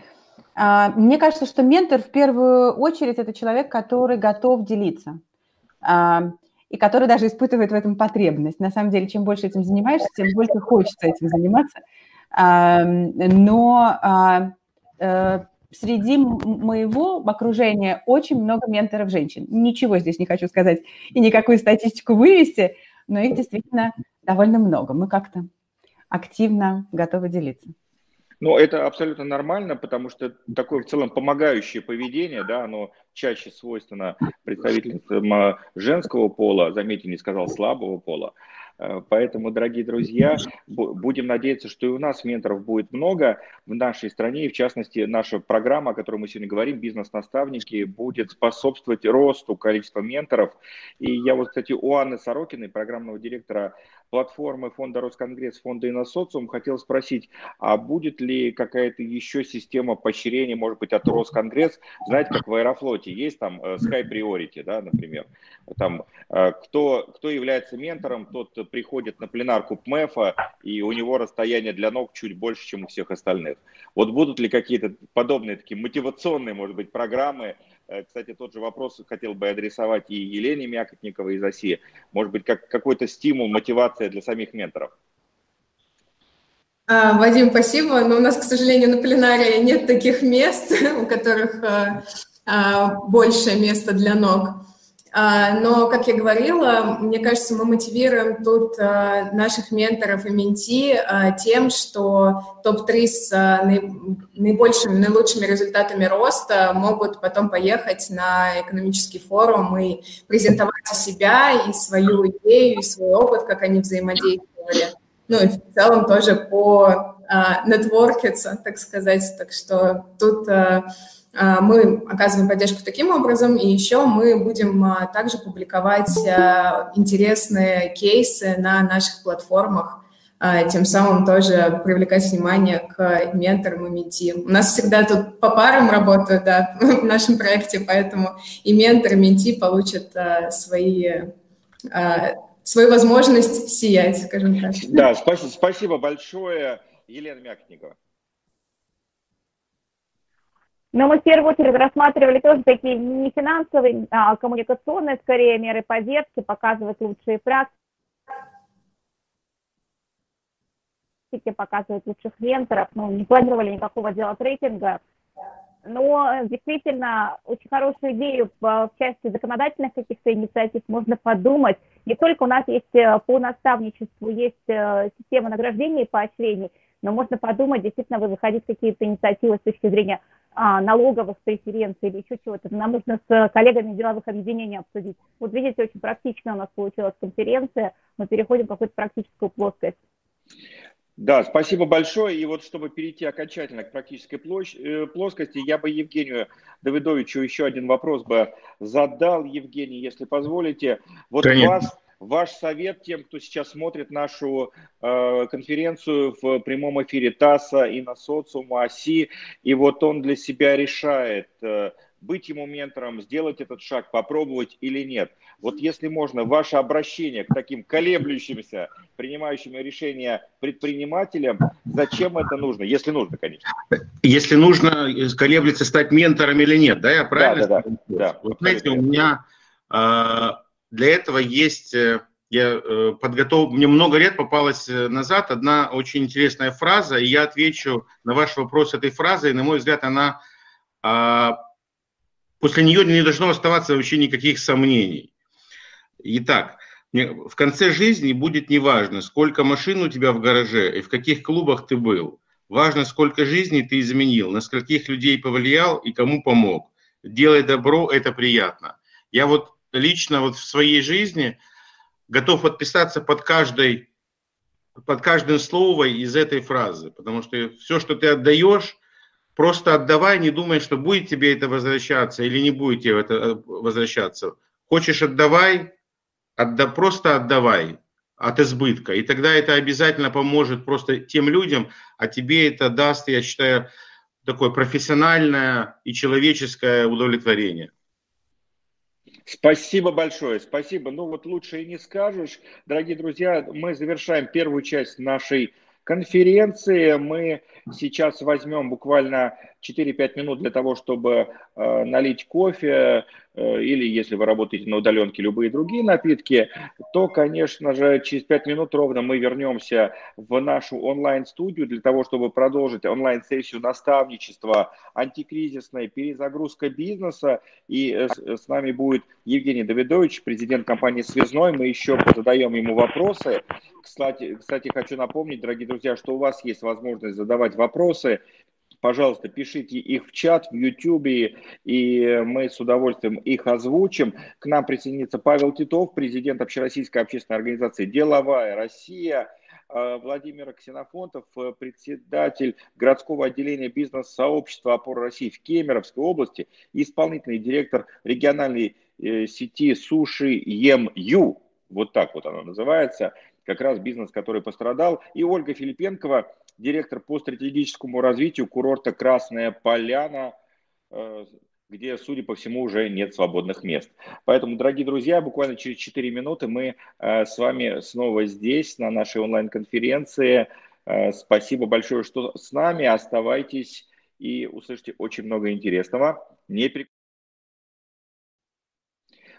А, мне кажется, что ментор в первую очередь это человек, который готов делиться а, и который даже испытывает в этом потребность. На самом деле, чем больше этим занимаешься, тем больше хочется этим заниматься. А, но э, среди моего окружения очень много менторов женщин. Ничего здесь не хочу сказать и никакую статистику вывести, но их действительно довольно много. Мы как-то активно готовы делиться. Ну, это абсолютно нормально, потому что такое в целом помогающее поведение, да, оно чаще свойственно представителям женского пола, заметьте, не сказал слабого пола, Э, поэтому, дорогие друзья, будем надеяться, что и у нас менторов будет много в нашей стране, и в частности, наша программа, о которой мы сегодня говорим, «Бизнес-наставники», будет способствовать росту количества менторов. И я вот, кстати, у Анны Сорокиной, программного директора платформы фонда Росконгресс, фонда Иносоциум, хотел спросить, а будет ли какая-то еще система поощрения, может быть, от Росконгресс? Знаете, как в Аэрофлоте есть там э, Sky Priority, да, например, там э, кто, кто является ментором, тот приходит на пленарку ПМЭФа, и у него расстояние для ног чуть больше, чем у всех остальных. Вот будут ли какие-то подобные такие мотивационные, может быть, программы Кстати, тот же вопрос хотел бы адресовать и Елене Мякотниковой из России. Может быть, как, какой-то стимул, мотивация для самих менторов? А, Вадим, спасибо, но у нас, к сожалению, на пленаре нет таких мест, у которых а, а, больше места для ног. Но, как я говорила, мне кажется, мы мотивируем тут наших менторов и менти тем, что топ-3 с наибольшими, наилучшими результатами роста могут потом поехать на экономический форум и презентовать себя, и свою идею, и свой опыт, как они взаимодействовали ну и в целом тоже по а, нетворкиться, так сказать. Так что тут а, а, мы оказываем поддержку таким образом, и еще мы будем а, также публиковать а, интересные кейсы на наших платформах, а, тем самым тоже привлекать внимание к менторам и менти. У нас всегда тут по парам работают да, в нашем проекте, поэтому и ментор, и менти получат а, свои а, свою возможность сиять, скажем так. Да, спасибо, спасибо большое, Елена Мякотникова. Но мы в первую очередь рассматривали тоже такие не финансовые, а коммуникационные, скорее, меры поддержки, показывать лучшие практики, показывать лучших менторов. Ну, не планировали никакого дела трейдинга, но э, действительно очень хорошую идею в части законодательных каких-то инициатив можно подумать. Не только у нас есть э, по наставничеству, есть э, система награждения и поощрений, но можно подумать, действительно, вы выходить какие-то инициативы с точки зрения налоговых преференций или еще чего-то. Нам нужно с коллегами деловых объединений обсудить. Вот видите, очень практично у нас получилась конференция, мы переходим в какую-то практическую плоскость. Да, спасибо большое. И вот чтобы перейти окончательно к практической э, плоскости, я бы Евгению Давидовичу еще один вопрос бы задал. Евгений, если позволите. Вот Конечно. вас, ваш совет тем, кто сейчас смотрит нашу э, конференцию в прямом эфире ТАССа и на социума ОСИ, и вот он для себя решает, э, быть ему ментором, сделать этот шаг, попробовать или нет. Вот если можно, ваше обращение к таким колеблющимся, принимающим решения предпринимателям, зачем это нужно, если нужно, конечно. Если нужно, колеблется стать ментором или нет, да, я правильно? Да, да, да. да. Вот знаете, у меня э, для этого есть, э, я э, подготовил, мне много лет попалась э, назад одна очень интересная фраза, и я отвечу на ваш вопрос этой фразой, на мой взгляд, она э, после нее не должно оставаться вообще никаких сомнений. Итак, в конце жизни будет неважно, сколько машин у тебя в гараже и в каких клубах ты был. Важно, сколько жизней ты изменил, на скольких людей повлиял и кому помог. Делай добро, это приятно. Я вот лично вот в своей жизни готов подписаться под каждой под каждым словом из этой фразы, потому что все, что ты отдаешь, Просто отдавай, не думай, что будет тебе это возвращаться или не будет тебе это э, возвращаться. Хочешь отдавай, отда, просто отдавай от избытка. И тогда это обязательно поможет просто тем людям, а тебе это даст, я считаю, такое профессиональное и человеческое удовлетворение. Спасибо большое, спасибо. Ну вот лучше и не скажешь. Дорогие друзья, мы завершаем первую часть нашей конференции. Мы сейчас возьмем буквально 4-5 минут для того, чтобы э, налить кофе, э, или если вы работаете на удаленке, любые другие напитки, то, конечно же, через 5 минут ровно мы вернемся в нашу онлайн-студию для того, чтобы продолжить онлайн-сессию наставничества, антикризисной, перезагрузка бизнеса. И э, с, нами будет Евгений Давидович, президент компании «Связной». Мы еще задаем ему вопросы. Кстати, кстати, хочу напомнить, дорогие друзья, что у вас есть возможность задавать вопросы пожалуйста, пишите их в чат, в YouTube, и мы с удовольствием их озвучим. К нам присоединится Павел Титов, президент Общероссийской общественной организации «Деловая Россия», э, Владимир Ксенофонтов, э, председатель городского отделения бизнес-сообщества «Опора России» в Кемеровской области, исполнительный директор региональной э, сети суши ЕМЮ, вот так вот она называется, как раз бизнес, который пострадал, и Ольга Филипенкова, директор по стратегическому развитию курорта Красная Поляна, э, где, судя по всему, уже нет свободных мест. Поэтому, дорогие друзья, буквально через 4 минуты мы э, с вами снова здесь, на нашей онлайн-конференции. Э, спасибо большое, что с нами. Оставайтесь и услышите очень много интересного. Не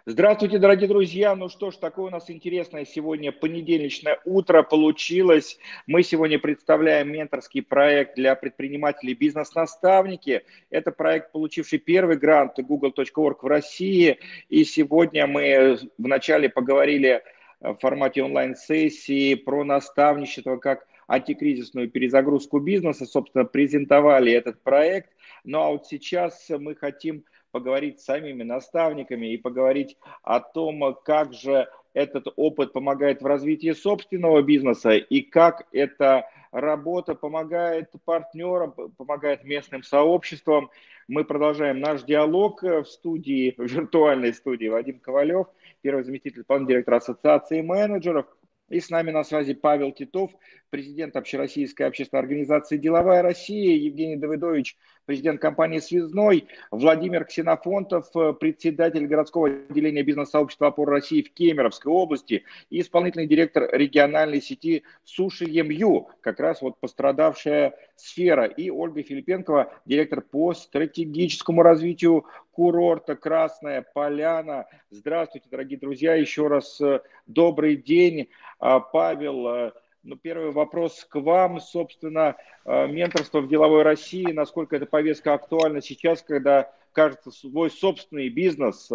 Здравствуйте, дорогие друзья. Ну что ж, такое у нас интересное сегодня понедельничное утро получилось. Мы сегодня представляем менторский проект для предпринимателей бизнес-наставники. Это проект, получивший первый грант google.org в России. И сегодня мы вначале поговорили в формате онлайн-сессии про наставничество как антикризисную перезагрузку бизнеса, собственно, презентовали этот проект. Ну а вот сейчас мы хотим поговорить с самими наставниками и поговорить о том, как же этот опыт помогает в развитии собственного бизнеса и как эта работа помогает партнерам, помогает местным сообществам. Мы продолжаем наш диалог в студии, в виртуальной студии Вадим Ковалев, первый заместитель исполнительного директора Ассоциации менеджеров. И с нами на связи Павел Титов, президент Общероссийской общественной организации «Деловая Россия», Евгений Давыдович, президент компании «Связной», Владимир Ксенофонтов, председатель городского отделения бизнес-сообщества «Опор России» в Кемеровской области и исполнительный директор региональной сети «Суши ЕМЮ», как раз вот пострадавшая сфера, и Ольга Филипенкова, директор по стратегическому развитию курорта «Красная Поляна». Здравствуйте, дорогие друзья, еще раз э, добрый день. А, Павел, э, ну, первый вопрос к вам, собственно, э, менторство в деловой России, насколько эта повестка актуальна сейчас, когда, кажется, свой собственный бизнес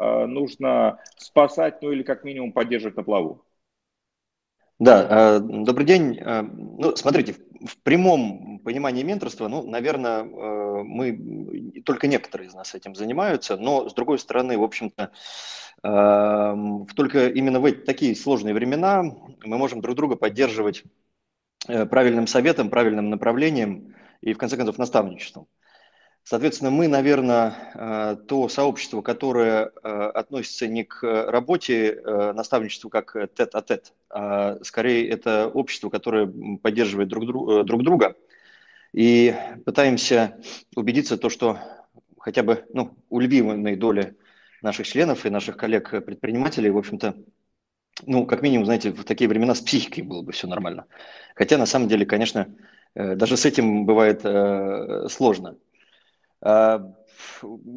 нужно спасать, ну или как минимум поддерживать на плаву? Да, добрый день. Ну, смотрите, в прямом понимании менторства, ну, наверное, мы, только некоторые из нас этим занимаются, но, с другой стороны, в общем-то, Эм, только именно в такие сложные времена мы можем друг друга поддерживать э, правильным советом, правильным направлением и, в конце концов, наставничеством. Соответственно, мы, наверное, э, то сообщество, которое э, относится не к работе наставничеству как тет-а-тет, а скорее это общество, которое поддерживает друг, друг друга. И пытаемся убедиться, то, что хотя бы ну, у львиной доли наших членов и наших коллег-предпринимателей, в общем-то, ну, как минимум, знаете, в такие времена с психикой было бы все нормально. Хотя, на самом деле, конечно, э, даже с этим бывает э, сложно. А,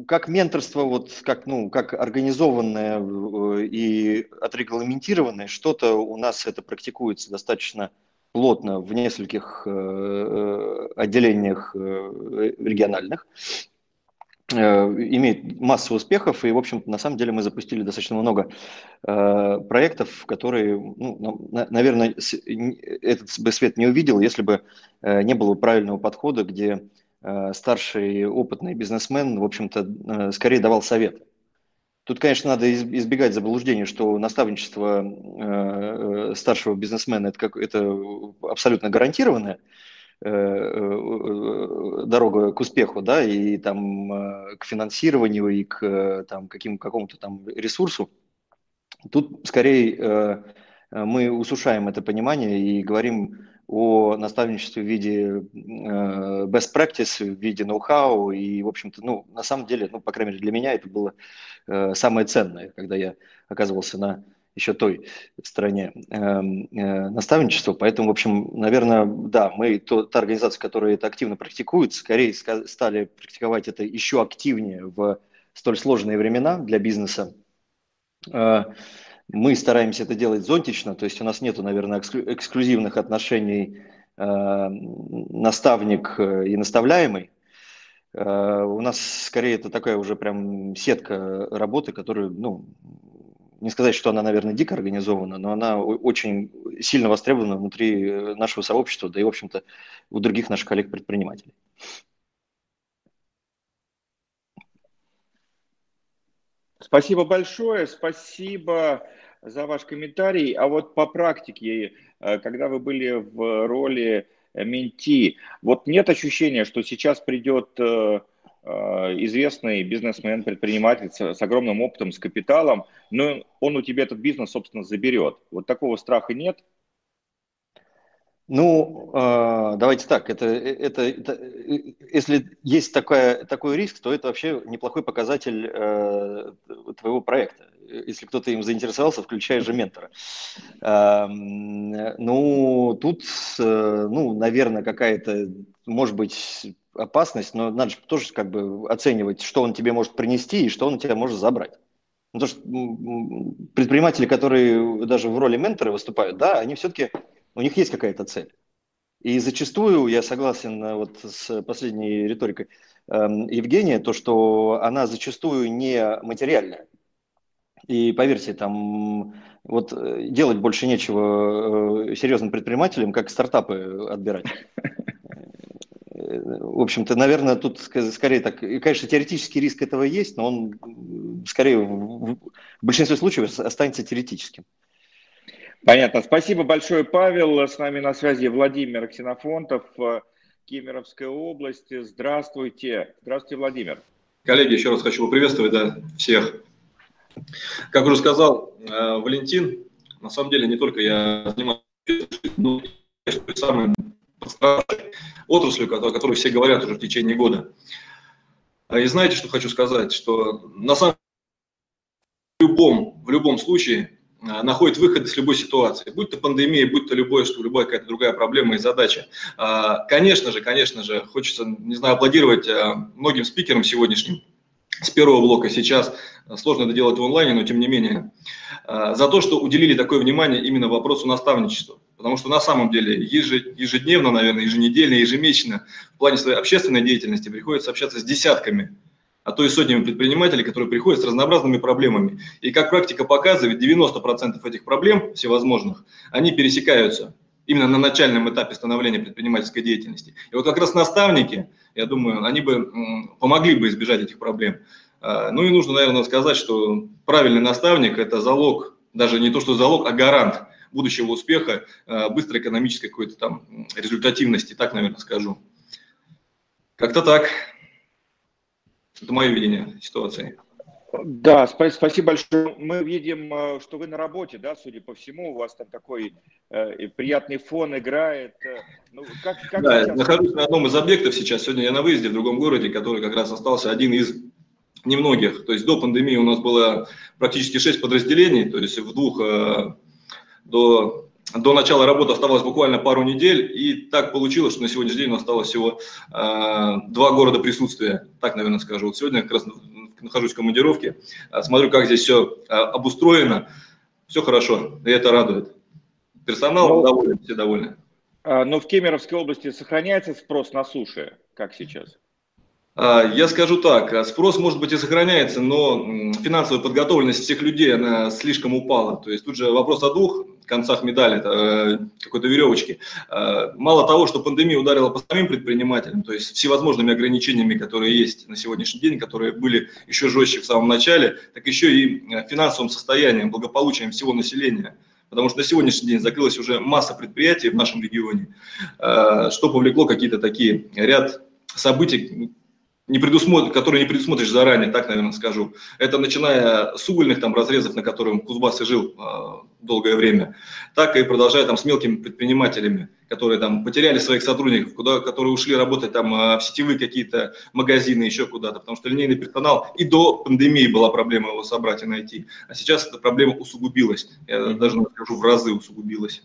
как менторство, вот как, ну, как организованное э, и отрегламентированное, что-то у нас это практикуется достаточно плотно в нескольких отделениях региональных. Э, имеет массу успехов, и, в общем-то, на самом деле мы запустили достаточно много э, проектов, которые, ну, на, наверное, с, этот бы свет не увидел, если бы э, не было правильного подхода, где э, старший опытный бизнесмен, в общем-то, э, скорее давал совет. Тут, конечно, надо избегать заблуждения, что наставничество э, старшего бизнесмена это, как, это абсолютно гарантированное, Э, э, дорога к успеху, да, и там э, к финансированию, и к там, каким, какому-то там ресурсу. Тут скорее мы усушаем это понимание и говорим о наставничестве в виде best practice, в виде ноу-хау, и, в общем-то, ну, на самом деле, ну, по крайней мере, для меня это было самое ценное, когда я оказывался на еще той стране эм, э, наставничества. Поэтому, в общем, наверное, да, мы, та организация, которая это активно практикует, скорее стали практиковать это еще активнее в столь сложные времена для бизнеса. Э, мы стараемся это делать зонтично, то есть у нас нету, наверное, эксклюзивных отношений э, наставник и наставляемый. У нас скорее это такая уже прям сетка работы, которую, ну, не сказать, что она, наверное, дико организована, но она очень сильно востребована внутри э, нашего сообщества, да и, в общем-то, у других наших коллег-предпринимателей. Спасибо большое, спасибо за ваш комментарий. А вот по практике, э, когда вы были в роли менти, вот нет ощущения, что сейчас придет э, Э, известный бизнесмен, предприниматель с, огромным опытом, с капиталом, но он у тебя этот бизнес, собственно, заберет. Вот такого страха нет? Ну, э, давайте так, это, это, это, если есть такая, такой риск, то это вообще неплохой показатель э, твоего проекта. Если кто-то им заинтересовался, включая же ментора. Э, ну, тут, э, ну, наверное, какая-то, может быть, опасность, но надо же тоже как бы оценивать, что он тебе может принести и что он у тебя может забрать. Ну, потому что предприниматели, которые даже в роли ментора выступают, да, они все-таки, у них есть какая-то цель. И зачастую, я согласен э, вот с последней риторикой э, Евгения, то, что она зачастую не материальная. И поверьте, там вот э, делать больше нечего э, серьезным предпринимателям, как стартапы отбирать. В общем-то, наверное, тут скорее так, конечно, теоретический риск этого есть, но он скорее в большинстве случаев останется теоретическим. Понятно. Спасибо большое, Павел. С нами на связи Владимир Ксенофонтов, э, Кемеровская область. Здравствуйте. Здравствуйте, Владимир. Коллеги, еще раз хочу поприветствовать да, всех. Как уже сказал э, Валентин, на самом деле не только я занимаюсь но самой отраслью, о которой все говорят уже в течение года. И знаете, что хочу сказать? Что на самом деле в любом, в любом случае а, находит выход из любой ситуации, будь то пандемия, будь то любое, что любая какая-то другая проблема и задача. А, конечно же, конечно же, хочется, не знаю, аплодировать а, многим спикерам сегодняшним, с первого блока сейчас сложно это делать в онлайне, но тем не менее, за то, что уделили такое внимание именно вопросу наставничества. Потому что на самом деле ежедневно, наверное, еженедельно, ежемесячно в плане своей общественной деятельности приходится общаться с десятками а то и сотнями предпринимателей, которые приходят с разнообразными проблемами. И как практика показывает, 90% этих проблем всевозможных, они пересекаются именно на начальном этапе становления предпринимательской деятельности. И вот как раз наставники, я думаю, они бы помогли бы избежать этих проблем. А, ну и нужно, наверное, сказать, что правильный наставник – это залог, даже не то, что залог, а гарант будущего успеха, а, быстрой экономической какой-то там результативности, так, наверное, скажу. Как-то так. Это мое видение ситуации. Да, спасибо большое. Мы видим, э, что вы на работе, да, судя по всему, у вас там такой э, приятный фон играет. Э, ну, как, как да, сейчас... нахожусь на одном из объектов сейчас. Сегодня я на выезде в другом городе, который как раз остался один из немногих. То есть до пандемии у нас было практически шесть подразделений, то есть в двух э, до до начала работы оставалось буквально пару недель, и так получилось, что на сегодняшний день у нас осталось всего э, два города присутствия, так, наверное, скажу. Вот сегодня как раз нахожусь в командировке, э, смотрю, как здесь все э, обустроено, все хорошо, и это радует. Персонал но, доволен, все довольны. А, но в Кемеровской области сохраняется спрос на суше, как сейчас? А, я скажу так, спрос, может быть, и сохраняется, но финансовая подготовленность всех людей, она слишком упала. То есть тут же вопрос о двух концах медали, э, какой-то веревочки. Э, мало того, что пандемия ударила по самим предпринимателям, то есть всевозможными ограничениями, которые есть на сегодняшний день, которые были еще жестче в самом начале, так еще и э, финансовым состоянием, благополучием всего населения потому что на сегодняшний день закрылась уже масса предприятий в нашем регионе, что повлекло какие-то такие ряд событий, не предусмотр, которые не предусмотришь заранее, так, наверное, скажу. Это начиная с угольных там разрезов, на котором Кузбасс и жил э, долгое время, так и продолжая там с мелкими предпринимателями, которые там потеряли своих сотрудников, куда, которые ушли работать там э, в сетевые какие-то магазины, еще куда-то, потому что линейный персонал и до пандемии была проблема его собрать и найти, а сейчас эта проблема усугубилась, я даже скажу в разы усугубилась.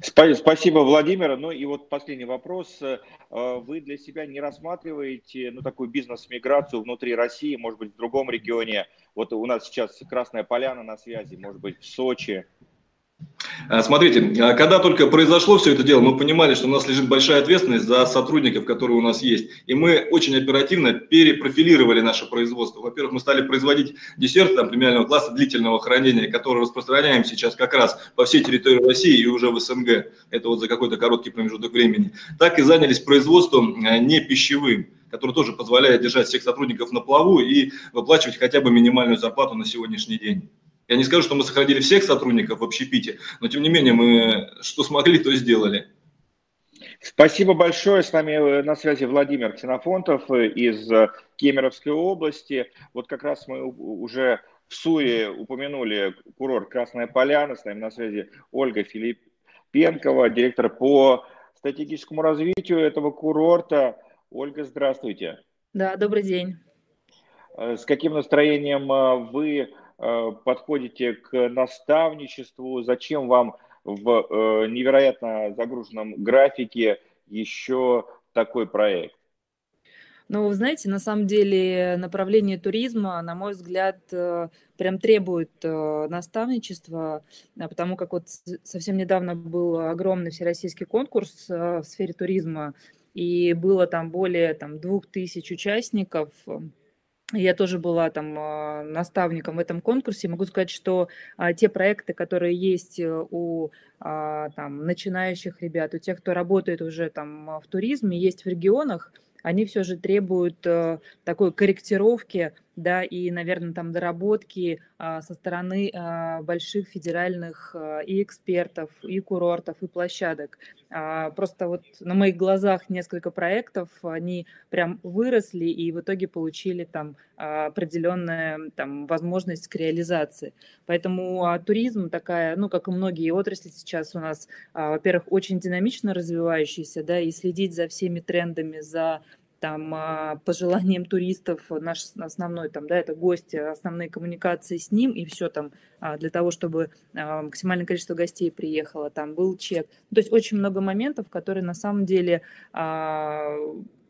Спасибо, Владимир. Ну и вот последний вопрос. Э, вы для себя не рассматриваете ну, такую бизнес-миграцию внутри России, может быть, в другом регионе? Вот у нас сейчас Красная Поляна на связи, может быть, в Сочи. А, смотрите, а, когда только произошло все это дело, мы понимали, что у нас лежит большая ответственность за сотрудников, которые у нас есть. И мы очень оперативно перепрофилировали наше производство. Во-первых, мы стали производить десерты там, премиального класса длительного хранения, которые распространяем сейчас как раз по всей территории России и уже в СНГ. Это вот за какой-то короткий промежуток времени. Так и занялись производством а, не пищевым который тоже позволяет держать всех сотрудников на плаву и выплачивать хотя бы минимальную зарплату на сегодняшний день. Я не скажу, что мы сохранили всех сотрудников в общепите, но тем не менее мы что смогли, то сделали. Спасибо большое. С нами э, на связи Владимир Ксенофонтов э, из э, Кемеровской области. Вот как раз мы уже в Суе упомянули курорт Красная Поляна. С нами на связи Ольга Филиппенкова, директор по стратегическому развитию этого курорта. Ольга, здравствуйте. Да, добрый день. С каким настроением вы подходите к наставничеству, зачем вам в э, невероятно загруженном графике еще такой проект? Ну, вы знаете, на самом деле направление туризма, на мой взгляд, э, прям требует э, наставничества, а потому как вот совсем недавно был огромный всероссийский конкурс э, в сфере туризма, и было там более там, двух тысяч участников. Я тоже была там наставником в этом конкурсе. Могу сказать, что а, те проекты, которые есть у а, там, начинающих ребят, у тех, кто работает уже там в туризме, есть в регионах, они все же требуют э, такой корректировки, да, и, наверное, там доработки а, со стороны а, больших федеральных а, и экспертов, и курортов, и площадок. Просто вот на моих глазах несколько проектов, они прям выросли и в итоге получили там определенную там возможность к реализации. Поэтому туризм такая, ну, как и многие отрасли сейчас у нас, во-первых, очень динамично развивающийся, да, и следить за всеми трендами, за там а, по желаниям туристов наш основной там, да, это гости, основные коммуникации с ним и все там а, для того, чтобы а, максимальное количество гостей приехало, там был чек. То есть очень много моментов, которые на самом деле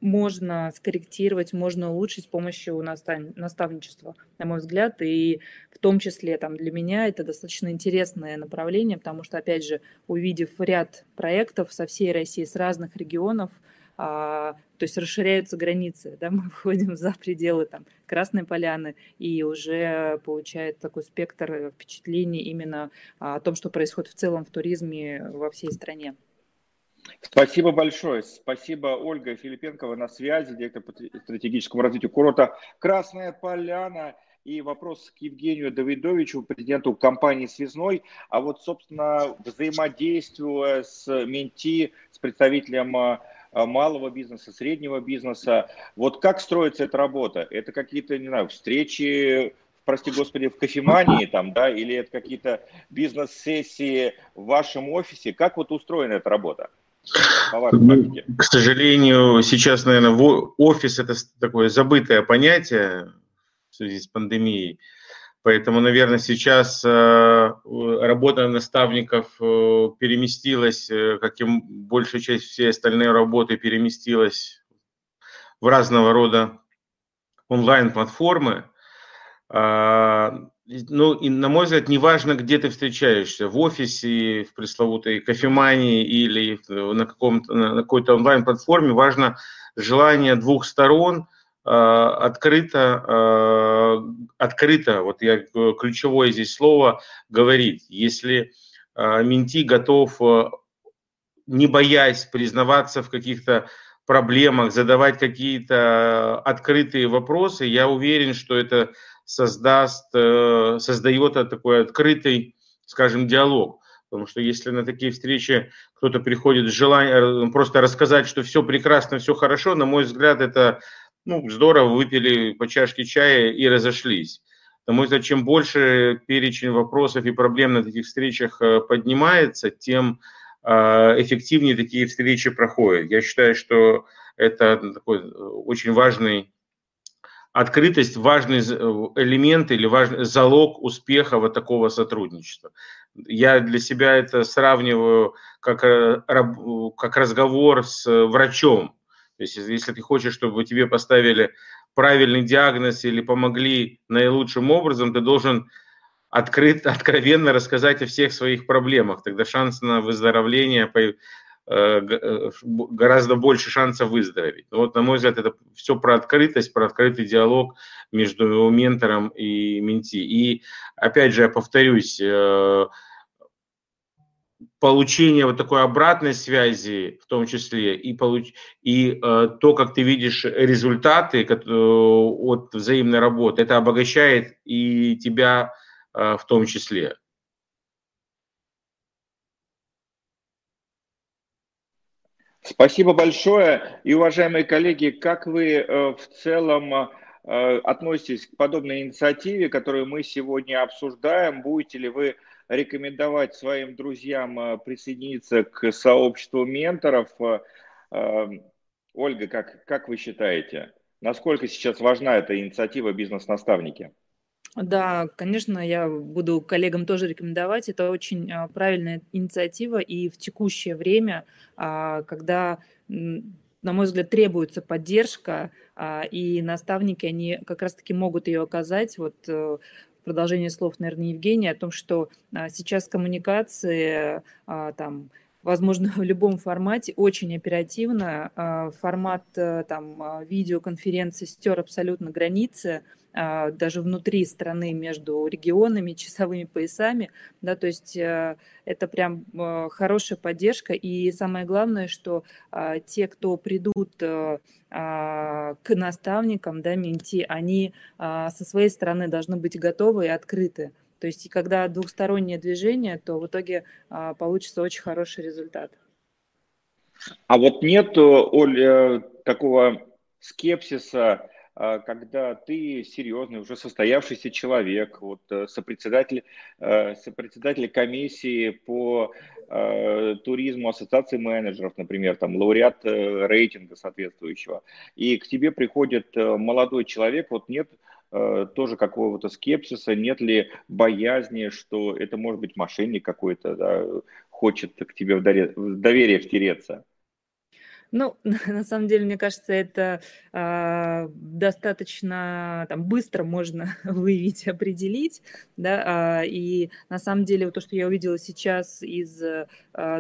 можно скорректировать, можно улучшить с помощью наставничества, на мой взгляд, и в том числе там для меня это достаточно интересное направление, потому что, опять же, увидев ряд проектов со всей России, с разных регионов, то есть расширяются границы, да, мы выходим за пределы там Красной Поляны и уже получает такой спектр впечатлений именно о том, что происходит в целом в туризме во всей стране. Спасибо большое. Спасибо, Ольга Филипенкова на связи, директор по стратегическому развитию курорта «Красная Поляна». И вопрос к Евгению Давидовичу, президенту компании «Связной». А вот, собственно, взаимодействуя с Менти, с представителем Э, малого бизнеса, среднего бизнеса. Вот как строится эта работа? Это какие-то, не знаю, встречи, прости господи, в кофемании там, да, или это какие-то бизнес-сессии в вашем офисе? Как вот устроена эта работа? Ну, к сожалению, сейчас, наверное, офис это такое забытое понятие в связи с пандемией. Поэтому, наверное, сейчас э, работа наставников э, переместилась, э, как и большая часть всей остальной работы переместилась в разного рода онлайн-платформы. А, ну, и, на мой взгляд, неважно, где ты встречаешься, в офисе, в пресловутой кофемании или на, каком-то, на какой-то онлайн-платформе, важно желание двух сторон – открыто, э, открыто, вот я э, ключевое здесь слово, говорить. Если Менти готов, не боясь признаваться в каких-то проблемах, задавать какие-то открытые вопросы, я уверен, что это создаст, создает такой открытый, скажем, диалог. Потому что если на такие встречи кто-то приходит с желанием просто рассказать, что все прекрасно, все хорошо, на мой взгляд, это ну, здорово, выпили по чашке чая и разошлись. Потому что чем больше перечень вопросов и проблем на таких встречах э, поднимается, тем э, эффективнее такие встречи проходят. Я считаю, что это такой э, очень важный открытость, важный элемент или важный залог успеха вот такого сотрудничества. Я для себя это сравниваю как, как разговор с врачом то есть если ты хочешь, чтобы тебе поставили правильный диагноз или помогли наилучшим образом, ты должен открыто, откровенно рассказать о всех своих проблемах. Тогда шанс на выздоровление э, э, гораздо больше шансов выздороветь. Вот, на мой взгляд, это все про открытость, про открытый диалог между ментором и менти. И, опять же, я повторюсь, э, получение вот такой обратной связи, в том числе, и, получ... и э, то, как ты видишь результаты э, от взаимной работы, это обогащает и тебя э, в том числе. Спасибо большое. И, уважаемые коллеги, как вы э, в целом э, относитесь к подобной инициативе, которую мы сегодня обсуждаем? Будете ли вы рекомендовать своим друзьям э, присоединиться к сообществу менторов. Э, э, Ольга, как, как вы считаете, насколько сейчас важна эта инициатива «Бизнес-наставники»? Да, конечно, я буду коллегам тоже рекомендовать. Это очень правильная инициатива, и в текущее время, а, когда на мой взгляд, требуется поддержка, и наставники, они как раз-таки могут ее оказать. Вот продолжение слов, наверное, Евгения, о том, что сейчас коммуникации там, возможно, в любом формате, очень оперативно. А, формат э, там, а, видеоконференции стер абсолютно границы, а, даже внутри страны между регионами, часовыми поясами, да, то есть э, это прям э, хорошая поддержка, и самое главное, что те, кто придут к наставникам, да, менти, они со своей стороны должны быть готовы и открыты, то есть, когда двухстороннее движение, то в итоге а, получится очень хороший результат. А вот нет, Оль, такого скепсиса, а, когда ты серьезный, уже состоявшийся человек, вот э, сопредседатель, э, сопредседатель комиссии по э, туризму ассоциации менеджеров, например, там лауреат рейтинга соответствующего, и к тебе приходит молодой человек, вот нет Э, тоже какого-то скепсиса, нет ли боязни, что это может быть мошенник какой-то, да, хочет к тебе в доверие втереться? Ну, на самом деле, мне кажется, это э, достаточно там, быстро можно выявить, определить, да, э, и на самом деле то, что я увидела сейчас из э,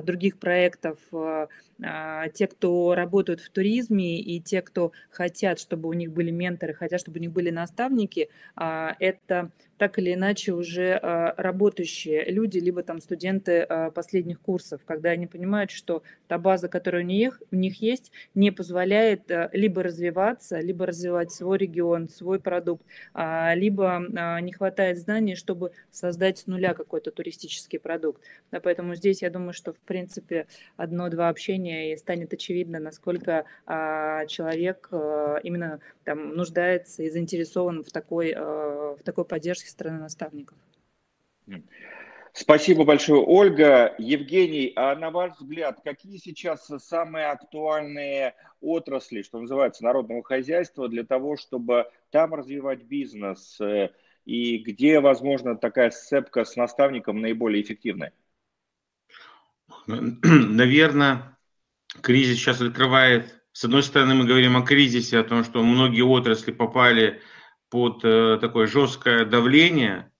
других проектов, э, те, кто работают в туризме и те, кто хотят, чтобы у них были менторы, хотят, чтобы у них были наставники, это так или иначе уже а, работающие люди, либо там студенты а, последних курсов, когда они понимают, что та база, которая у них, у них есть, не позволяет а, либо развиваться, либо развивать свой регион, свой продукт, либо не хватает знаний, чтобы создать с нуля какой-то туристический продукт. Поэтому здесь я думаю, что в принципе одно-два общения и станет очевидно, насколько человек именно там нуждается и заинтересован в такой, в такой поддержке стороны наставников. Спасибо большое, Ольга. Евгений, а на ваш взгляд, какие сейчас самые актуальные отрасли, что называется, народного хозяйства для того, чтобы там развивать бизнес? Э, и где, возможно, такая сцепка с наставником наиболее эффективная? Наверное, кризис сейчас открывает. С одной стороны, мы говорим о кризисе, о том, что многие отрасли попали под э, такое жесткое давление,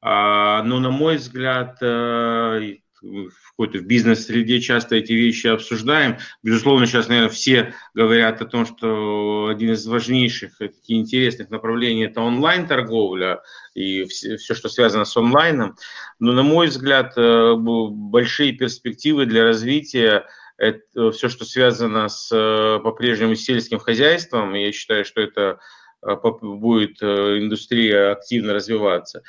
а, но, на мой взгляд, э, в какой-то бизнес-среде часто эти вещи обсуждаем. Безусловно, сейчас, наверное, все говорят о том, что один из важнейших и интересных направлений – это онлайн-торговля и все, все, что связано с онлайном. Но, на мой взгляд, э, большие перспективы для развития – это все, что связано с по-прежнему сельским хозяйством. Я считаю, что это Э, будет э, индустрия активно развиваться.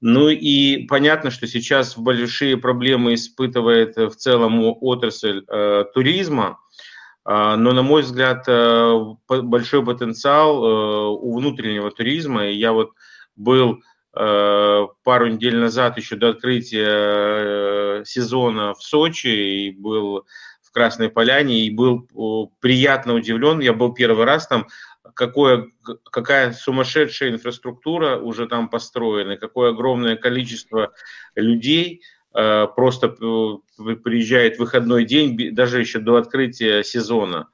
Ну и понятно, что сейчас большие проблемы испытывает в целом отрасль э, туризма, э, но, на мой взгляд, э, большой потенциал э, у внутреннего туризма. И я вот был пару недель назад, еще до открытия сезона в Сочи, и был в Красной Поляне, и был приятно удивлен. Я был первый раз там, какое, какая сумасшедшая инфраструктура уже там построена, какое огромное количество людей э, просто приезжает в выходной день, даже еще до открытия сезона.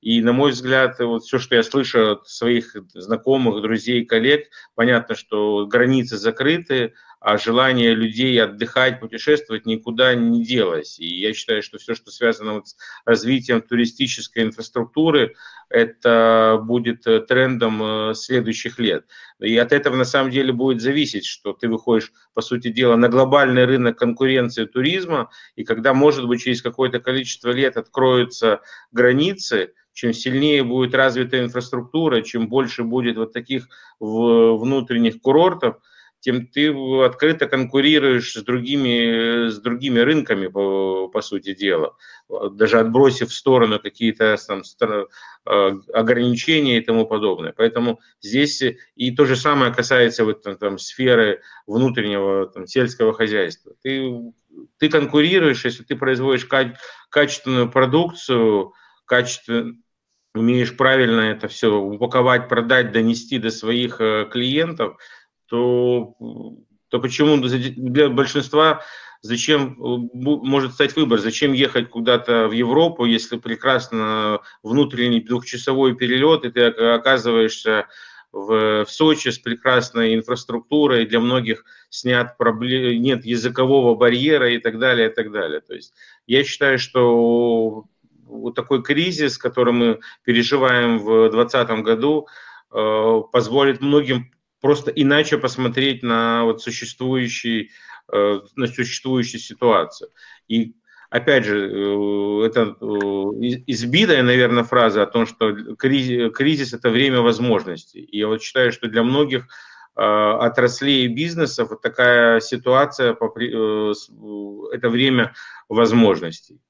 И, на мой взгляд, вот все, что я слышу от своих знакомых, друзей, коллег, понятно, что границы закрыты, а желание людей отдыхать, путешествовать никуда не делось. И я считаю, что все, что связано вот с развитием туристической инфраструктуры, это будет э, трендом э, следующих лет. И от этого на самом деле будет зависеть, что ты выходишь, по сути дела, на глобальный рынок конкуренции туризма, и когда, может быть, через какое-то количество лет откроются границы, чем сильнее будет развита инфраструктура, чем больше будет вот таких внутренних курортов, тем ты открыто конкурируешь с другими, с другими рынками, по, по сути дела, даже отбросив в сторону какие-то там, э, ограничения и тому подобное. Поэтому здесь и то же самое касается вот, там, там, сферы внутреннего там, сельского хозяйства. Ты, ты конкурируешь, если ты производишь качественную продукцию, качественно, умеешь правильно это все упаковать, продать, донести до своих э, клиентов – то, то почему для большинства зачем может стать выбор, зачем ехать куда-то в Европу, если прекрасно внутренний двухчасовой перелет, и ты оказываешься в, в Сочи с прекрасной инфраструктурой, для многих снят проблем, нет языкового барьера и так далее, и так далее. То есть я считаю, что вот такой кризис, который мы переживаем в 2020 году, э, позволит многим просто иначе посмотреть на вот существующий, э, на существующую ситуацию. И опять же, э, это э, избитая, наверное, фраза о том, что кризис – это время возможностей. И я вот считаю, что для многих отраслей и бизнесов вот такая ситуация – это время возможностей.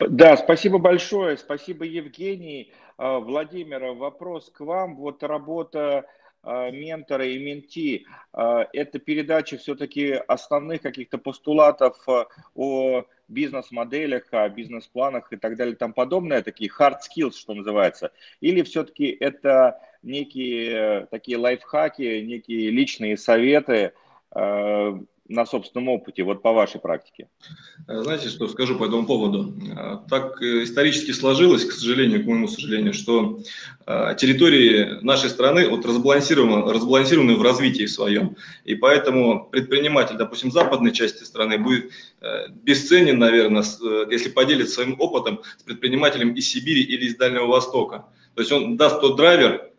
Да, спасибо большое, спасибо, Евгений. Владимир, вопрос к вам. Вот работа ментора и менти, а, это передача все-таки основных каких-то постулатов а, о бизнес-моделях, о бизнес-планах и так далее тому подобное, такие hard skills, что называется, или все-таки это некие такие лайфхаки, некие личные советы, на собственном опыте, вот по вашей практике? Знаете, что скажу по этому поводу? Так исторически сложилось, к сожалению, к моему сожалению, что территории нашей страны вот разбалансированы, разбалансированы в развитии своем. И поэтому предприниматель, допустим, западной части страны будет э, бесценен, наверное, э, если поделится своим опытом с предпринимателем из Сибири или из Дальнего Востока. То есть он даст тот драйвер,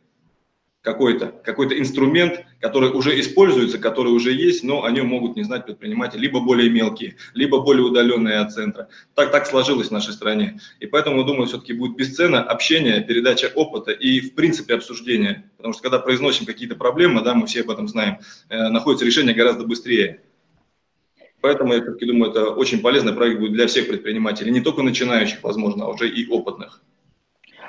какой-то какой инструмент, который уже используется, который уже есть, но о нем могут не знать предприниматели, либо более мелкие, либо более удаленные от центра. Так, так сложилось в нашей стране. И поэтому, думаю, все-таки будет бесценно общение, передача опыта и, в принципе, обсуждение. Потому что, когда произносим какие-то проблемы, да, мы все об этом знаем, э, находится решение гораздо быстрее. Поэтому я все-таки думаю, это очень полезный проект будет для всех предпринимателей, не только начинающих, возможно, а уже и опытных.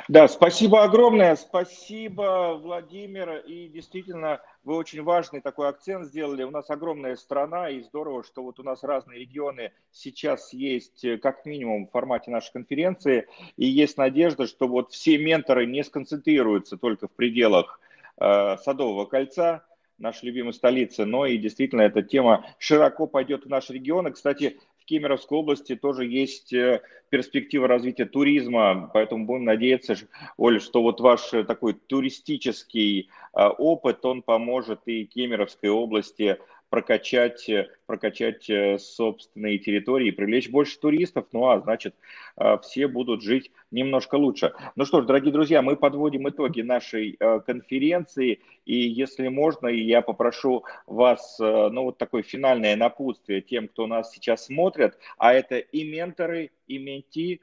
Да, спасибо огромное, спасибо, Владимир, и действительно вы очень важный такой акцент сделали. У нас огромная страна, и здорово, что вот у нас разные регионы сейчас есть э, как минимум в формате нашей конференции, и есть надежда, что вот все менторы не сконцентрируются только в пределах э, Садового кольца, нашей любимой столицы, но и действительно эта тема широко пойдет в наш регион. И, кстати, в Кемеровской области тоже есть э, перспектива развития туризма, поэтому будем надеяться, Оля, что вот ваш э, такой туристический э, опыт, он поможет и Кемеровской области прокачать, прокачать э, собственные территории, привлечь больше туристов, ну а значит э, все будут жить немножко лучше. Ну что ж, дорогие друзья, мы подводим итоги нашей э, конференции, и если можно, я попрошу вас, ну вот такое финальное напутствие тем, кто нас сейчас смотрит, а это и менторы, и менти,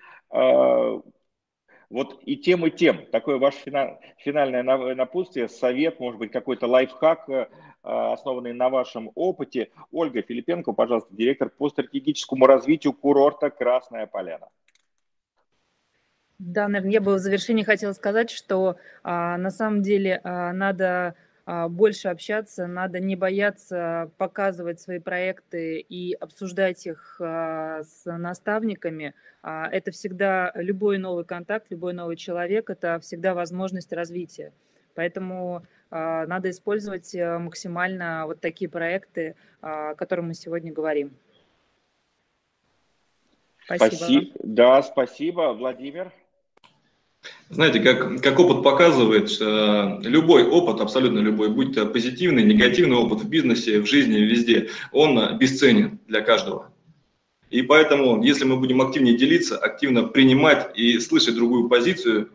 вот и тем, и тем. Такое ваше финальное напутствие, совет, может быть, какой-то лайфхак, а, основанные на вашем опыте. Ольга Филипенко, пожалуйста, директор по стратегическому развитию курорта Красная Поляна. Да, наверное, я бы в завершении хотела сказать, что а, на самом деле а, надо больше общаться, надо не бояться показывать свои проекты и обсуждать их а, с наставниками. А, это всегда любой новый контакт, любой новый человек, это всегда возможность развития. Поэтому а, надо использовать э, максимально вот такие проекты, а, о которых мы сегодня говорим. Спасибо. спасибо. Да, спасибо, Владимир. Знаете, как, как опыт показывает, э, любой опыт, абсолютно любой, будь то позитивный, негативный опыт в бизнесе, в жизни, везде, он бесценен для каждого. И поэтому, если мы будем активнее делиться, активно принимать и слышать другую позицию,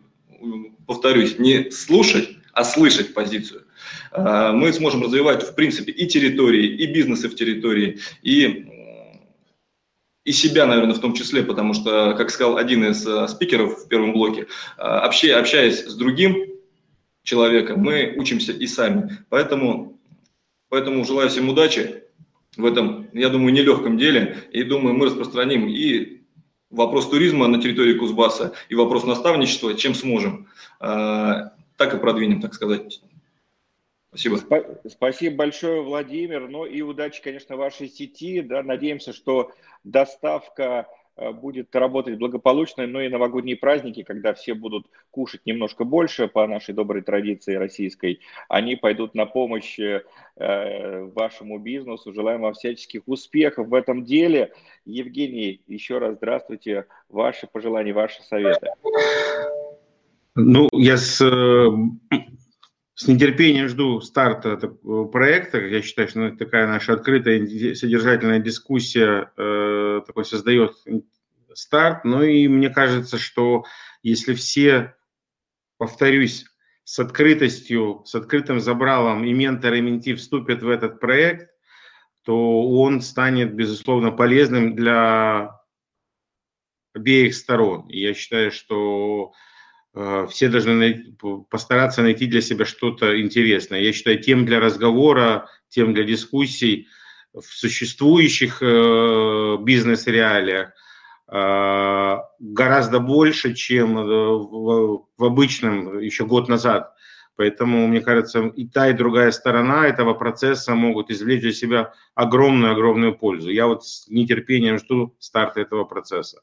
повторюсь, не слушать, а слышать позицию. А, мы сможем развивать, в принципе, и территории, и бизнесы в территории, и и себя, наверное, в том числе, потому что, как сказал один из э, спикеров в первом блоке, а, общаясь с другим человеком, мы учимся и сами. Поэтому, поэтому желаю всем удачи в этом, я думаю, нелегком деле. И думаю, мы распространим и вопрос туризма на территории Кузбасса, и вопрос наставничества, чем сможем. А, так и продвинем, так сказать. Спасибо. Спасибо большое, Владимир. Ну и удачи, конечно, вашей сети. Да, надеемся, что доставка Э, будет работать благополучно, но и новогодние праздники, когда все будут кушать немножко больше по нашей доброй традиции российской, они пойдут на помощь э, вашему бизнесу. Желаем вам всяческих успехов в этом деле. Евгений, еще раз здравствуйте. Ваши пожелания, ваши советы. Ну, я с, э, с нетерпением жду старта проекта. Я считаю, что это такая наша открытая содержательная дискуссия э, такой создает старт. Ну и мне кажется, что если все, повторюсь, с открытостью, с открытым забралом и ментор, и менти вступят в этот проект, то он станет, безусловно, полезным для обеих сторон. И я считаю, что Э, все должны постараться найти для себя что-то интересное. Я считаю, тем для разговора, тем для дискуссий в существующих э, бизнес-реалиях э, гораздо больше, чем в обычном еще год назад. Поэтому, мне кажется, и та, и другая сторона этого процесса могут извлечь для себя огромную-огромную пользу. Я вот с нетерпением жду старта этого процесса.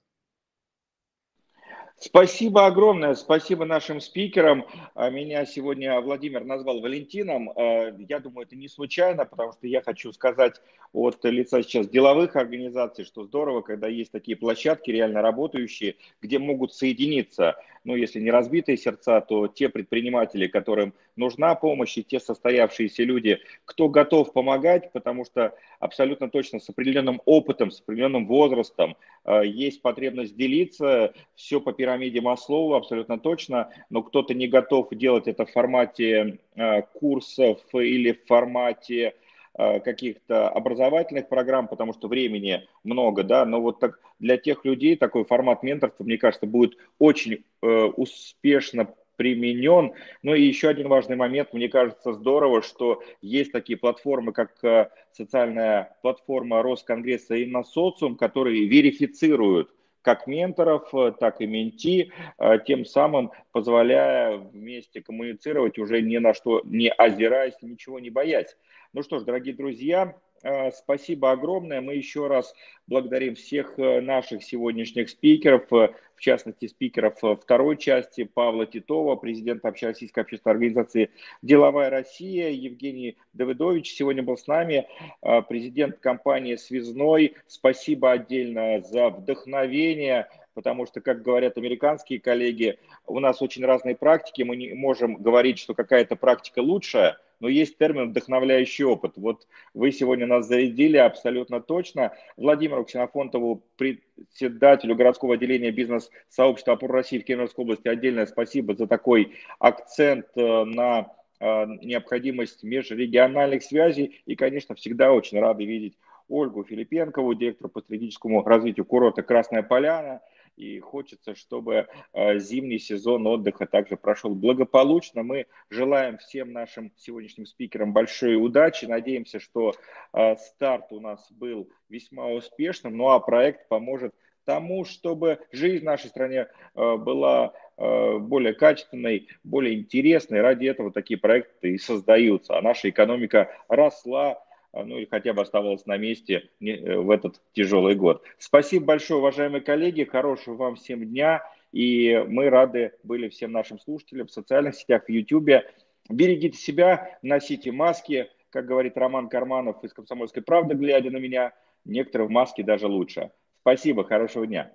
Спасибо огромное, спасибо нашим спикерам. А, меня сегодня Владимир назвал Валентином. А, я думаю, это не случайно, потому что я хочу сказать от лица сейчас деловых организаций, что здорово, когда есть такие площадки, реально работающие, где могут соединиться ну, если не разбитые сердца, то те предприниматели, которым нужна помощь, и те состоявшиеся люди, кто готов помогать, потому что абсолютно точно с определенным опытом, с определенным возрастом э, есть потребность делиться, все по пирамиде Маслоу абсолютно точно, но кто-то не готов делать это в формате э, курсов или в формате каких-то образовательных программ, потому что времени много, да, но вот так для тех людей такой формат менторства, мне кажется, будет очень э, успешно применен. Ну и еще один важный момент, мне кажется, здорово, что есть такие платформы, как э, социальная платформа Росконгресса и на социум, которые верифицируют как менторов, э, так и менти, тем самым позволяя вместе коммуницировать уже ни на что не озираясь, ничего не боясь. Ну что ж, дорогие друзья, э, спасибо огромное. Мы еще раз благодарим всех э, наших сегодняшних спикеров, э, в частности, спикеров второй части Павла Титова, президента Общероссийской общественной организации «Деловая Россия», Евгений Давыдович сегодня был с нами, президент компании «Связной». Спасибо отдельно за вдохновение, потому что, как говорят американские коллеги, у нас очень разные практики, мы не можем говорить, что какая-то практика лучшая – но есть термин «вдохновляющий опыт». Вот вы сегодня нас зарядили абсолютно точно. Владимиру Ксенофонтову, председателю городского отделения бизнес-сообщества «Опор России» в Кемеровской области, отдельное спасибо за такой акцент э, на э, необходимость межрегиональных связей. И, конечно, всегда очень рады видеть Ольгу Филипенкову, директора по стратегическому развитию курорта «Красная Поляна», и хочется, чтобы э, зимний сезон отдыха также прошел благополучно. Мы желаем всем нашим сегодняшним спикерам большой удачи. Надеемся, что э, старт у нас был весьма успешным, ну а проект поможет тому, чтобы жизнь в нашей стране э, была более качественной, более интересной. Ради этого такие проекты и создаются, а наша экономика росла, ну или хотя бы оставалась на месте э, в этот тяжелый год. Спасибо большое, уважаемые коллеги, хорошего вам всем дня, и мы рады были всем нашим слушателям в социальных сетях, в YouTube. Берегите себя, носите маски, как говорит Роман Карманов из «Комсомольской правды», глядя на меня, некоторые в маске даже лучше. Спасибо, хорошего дня.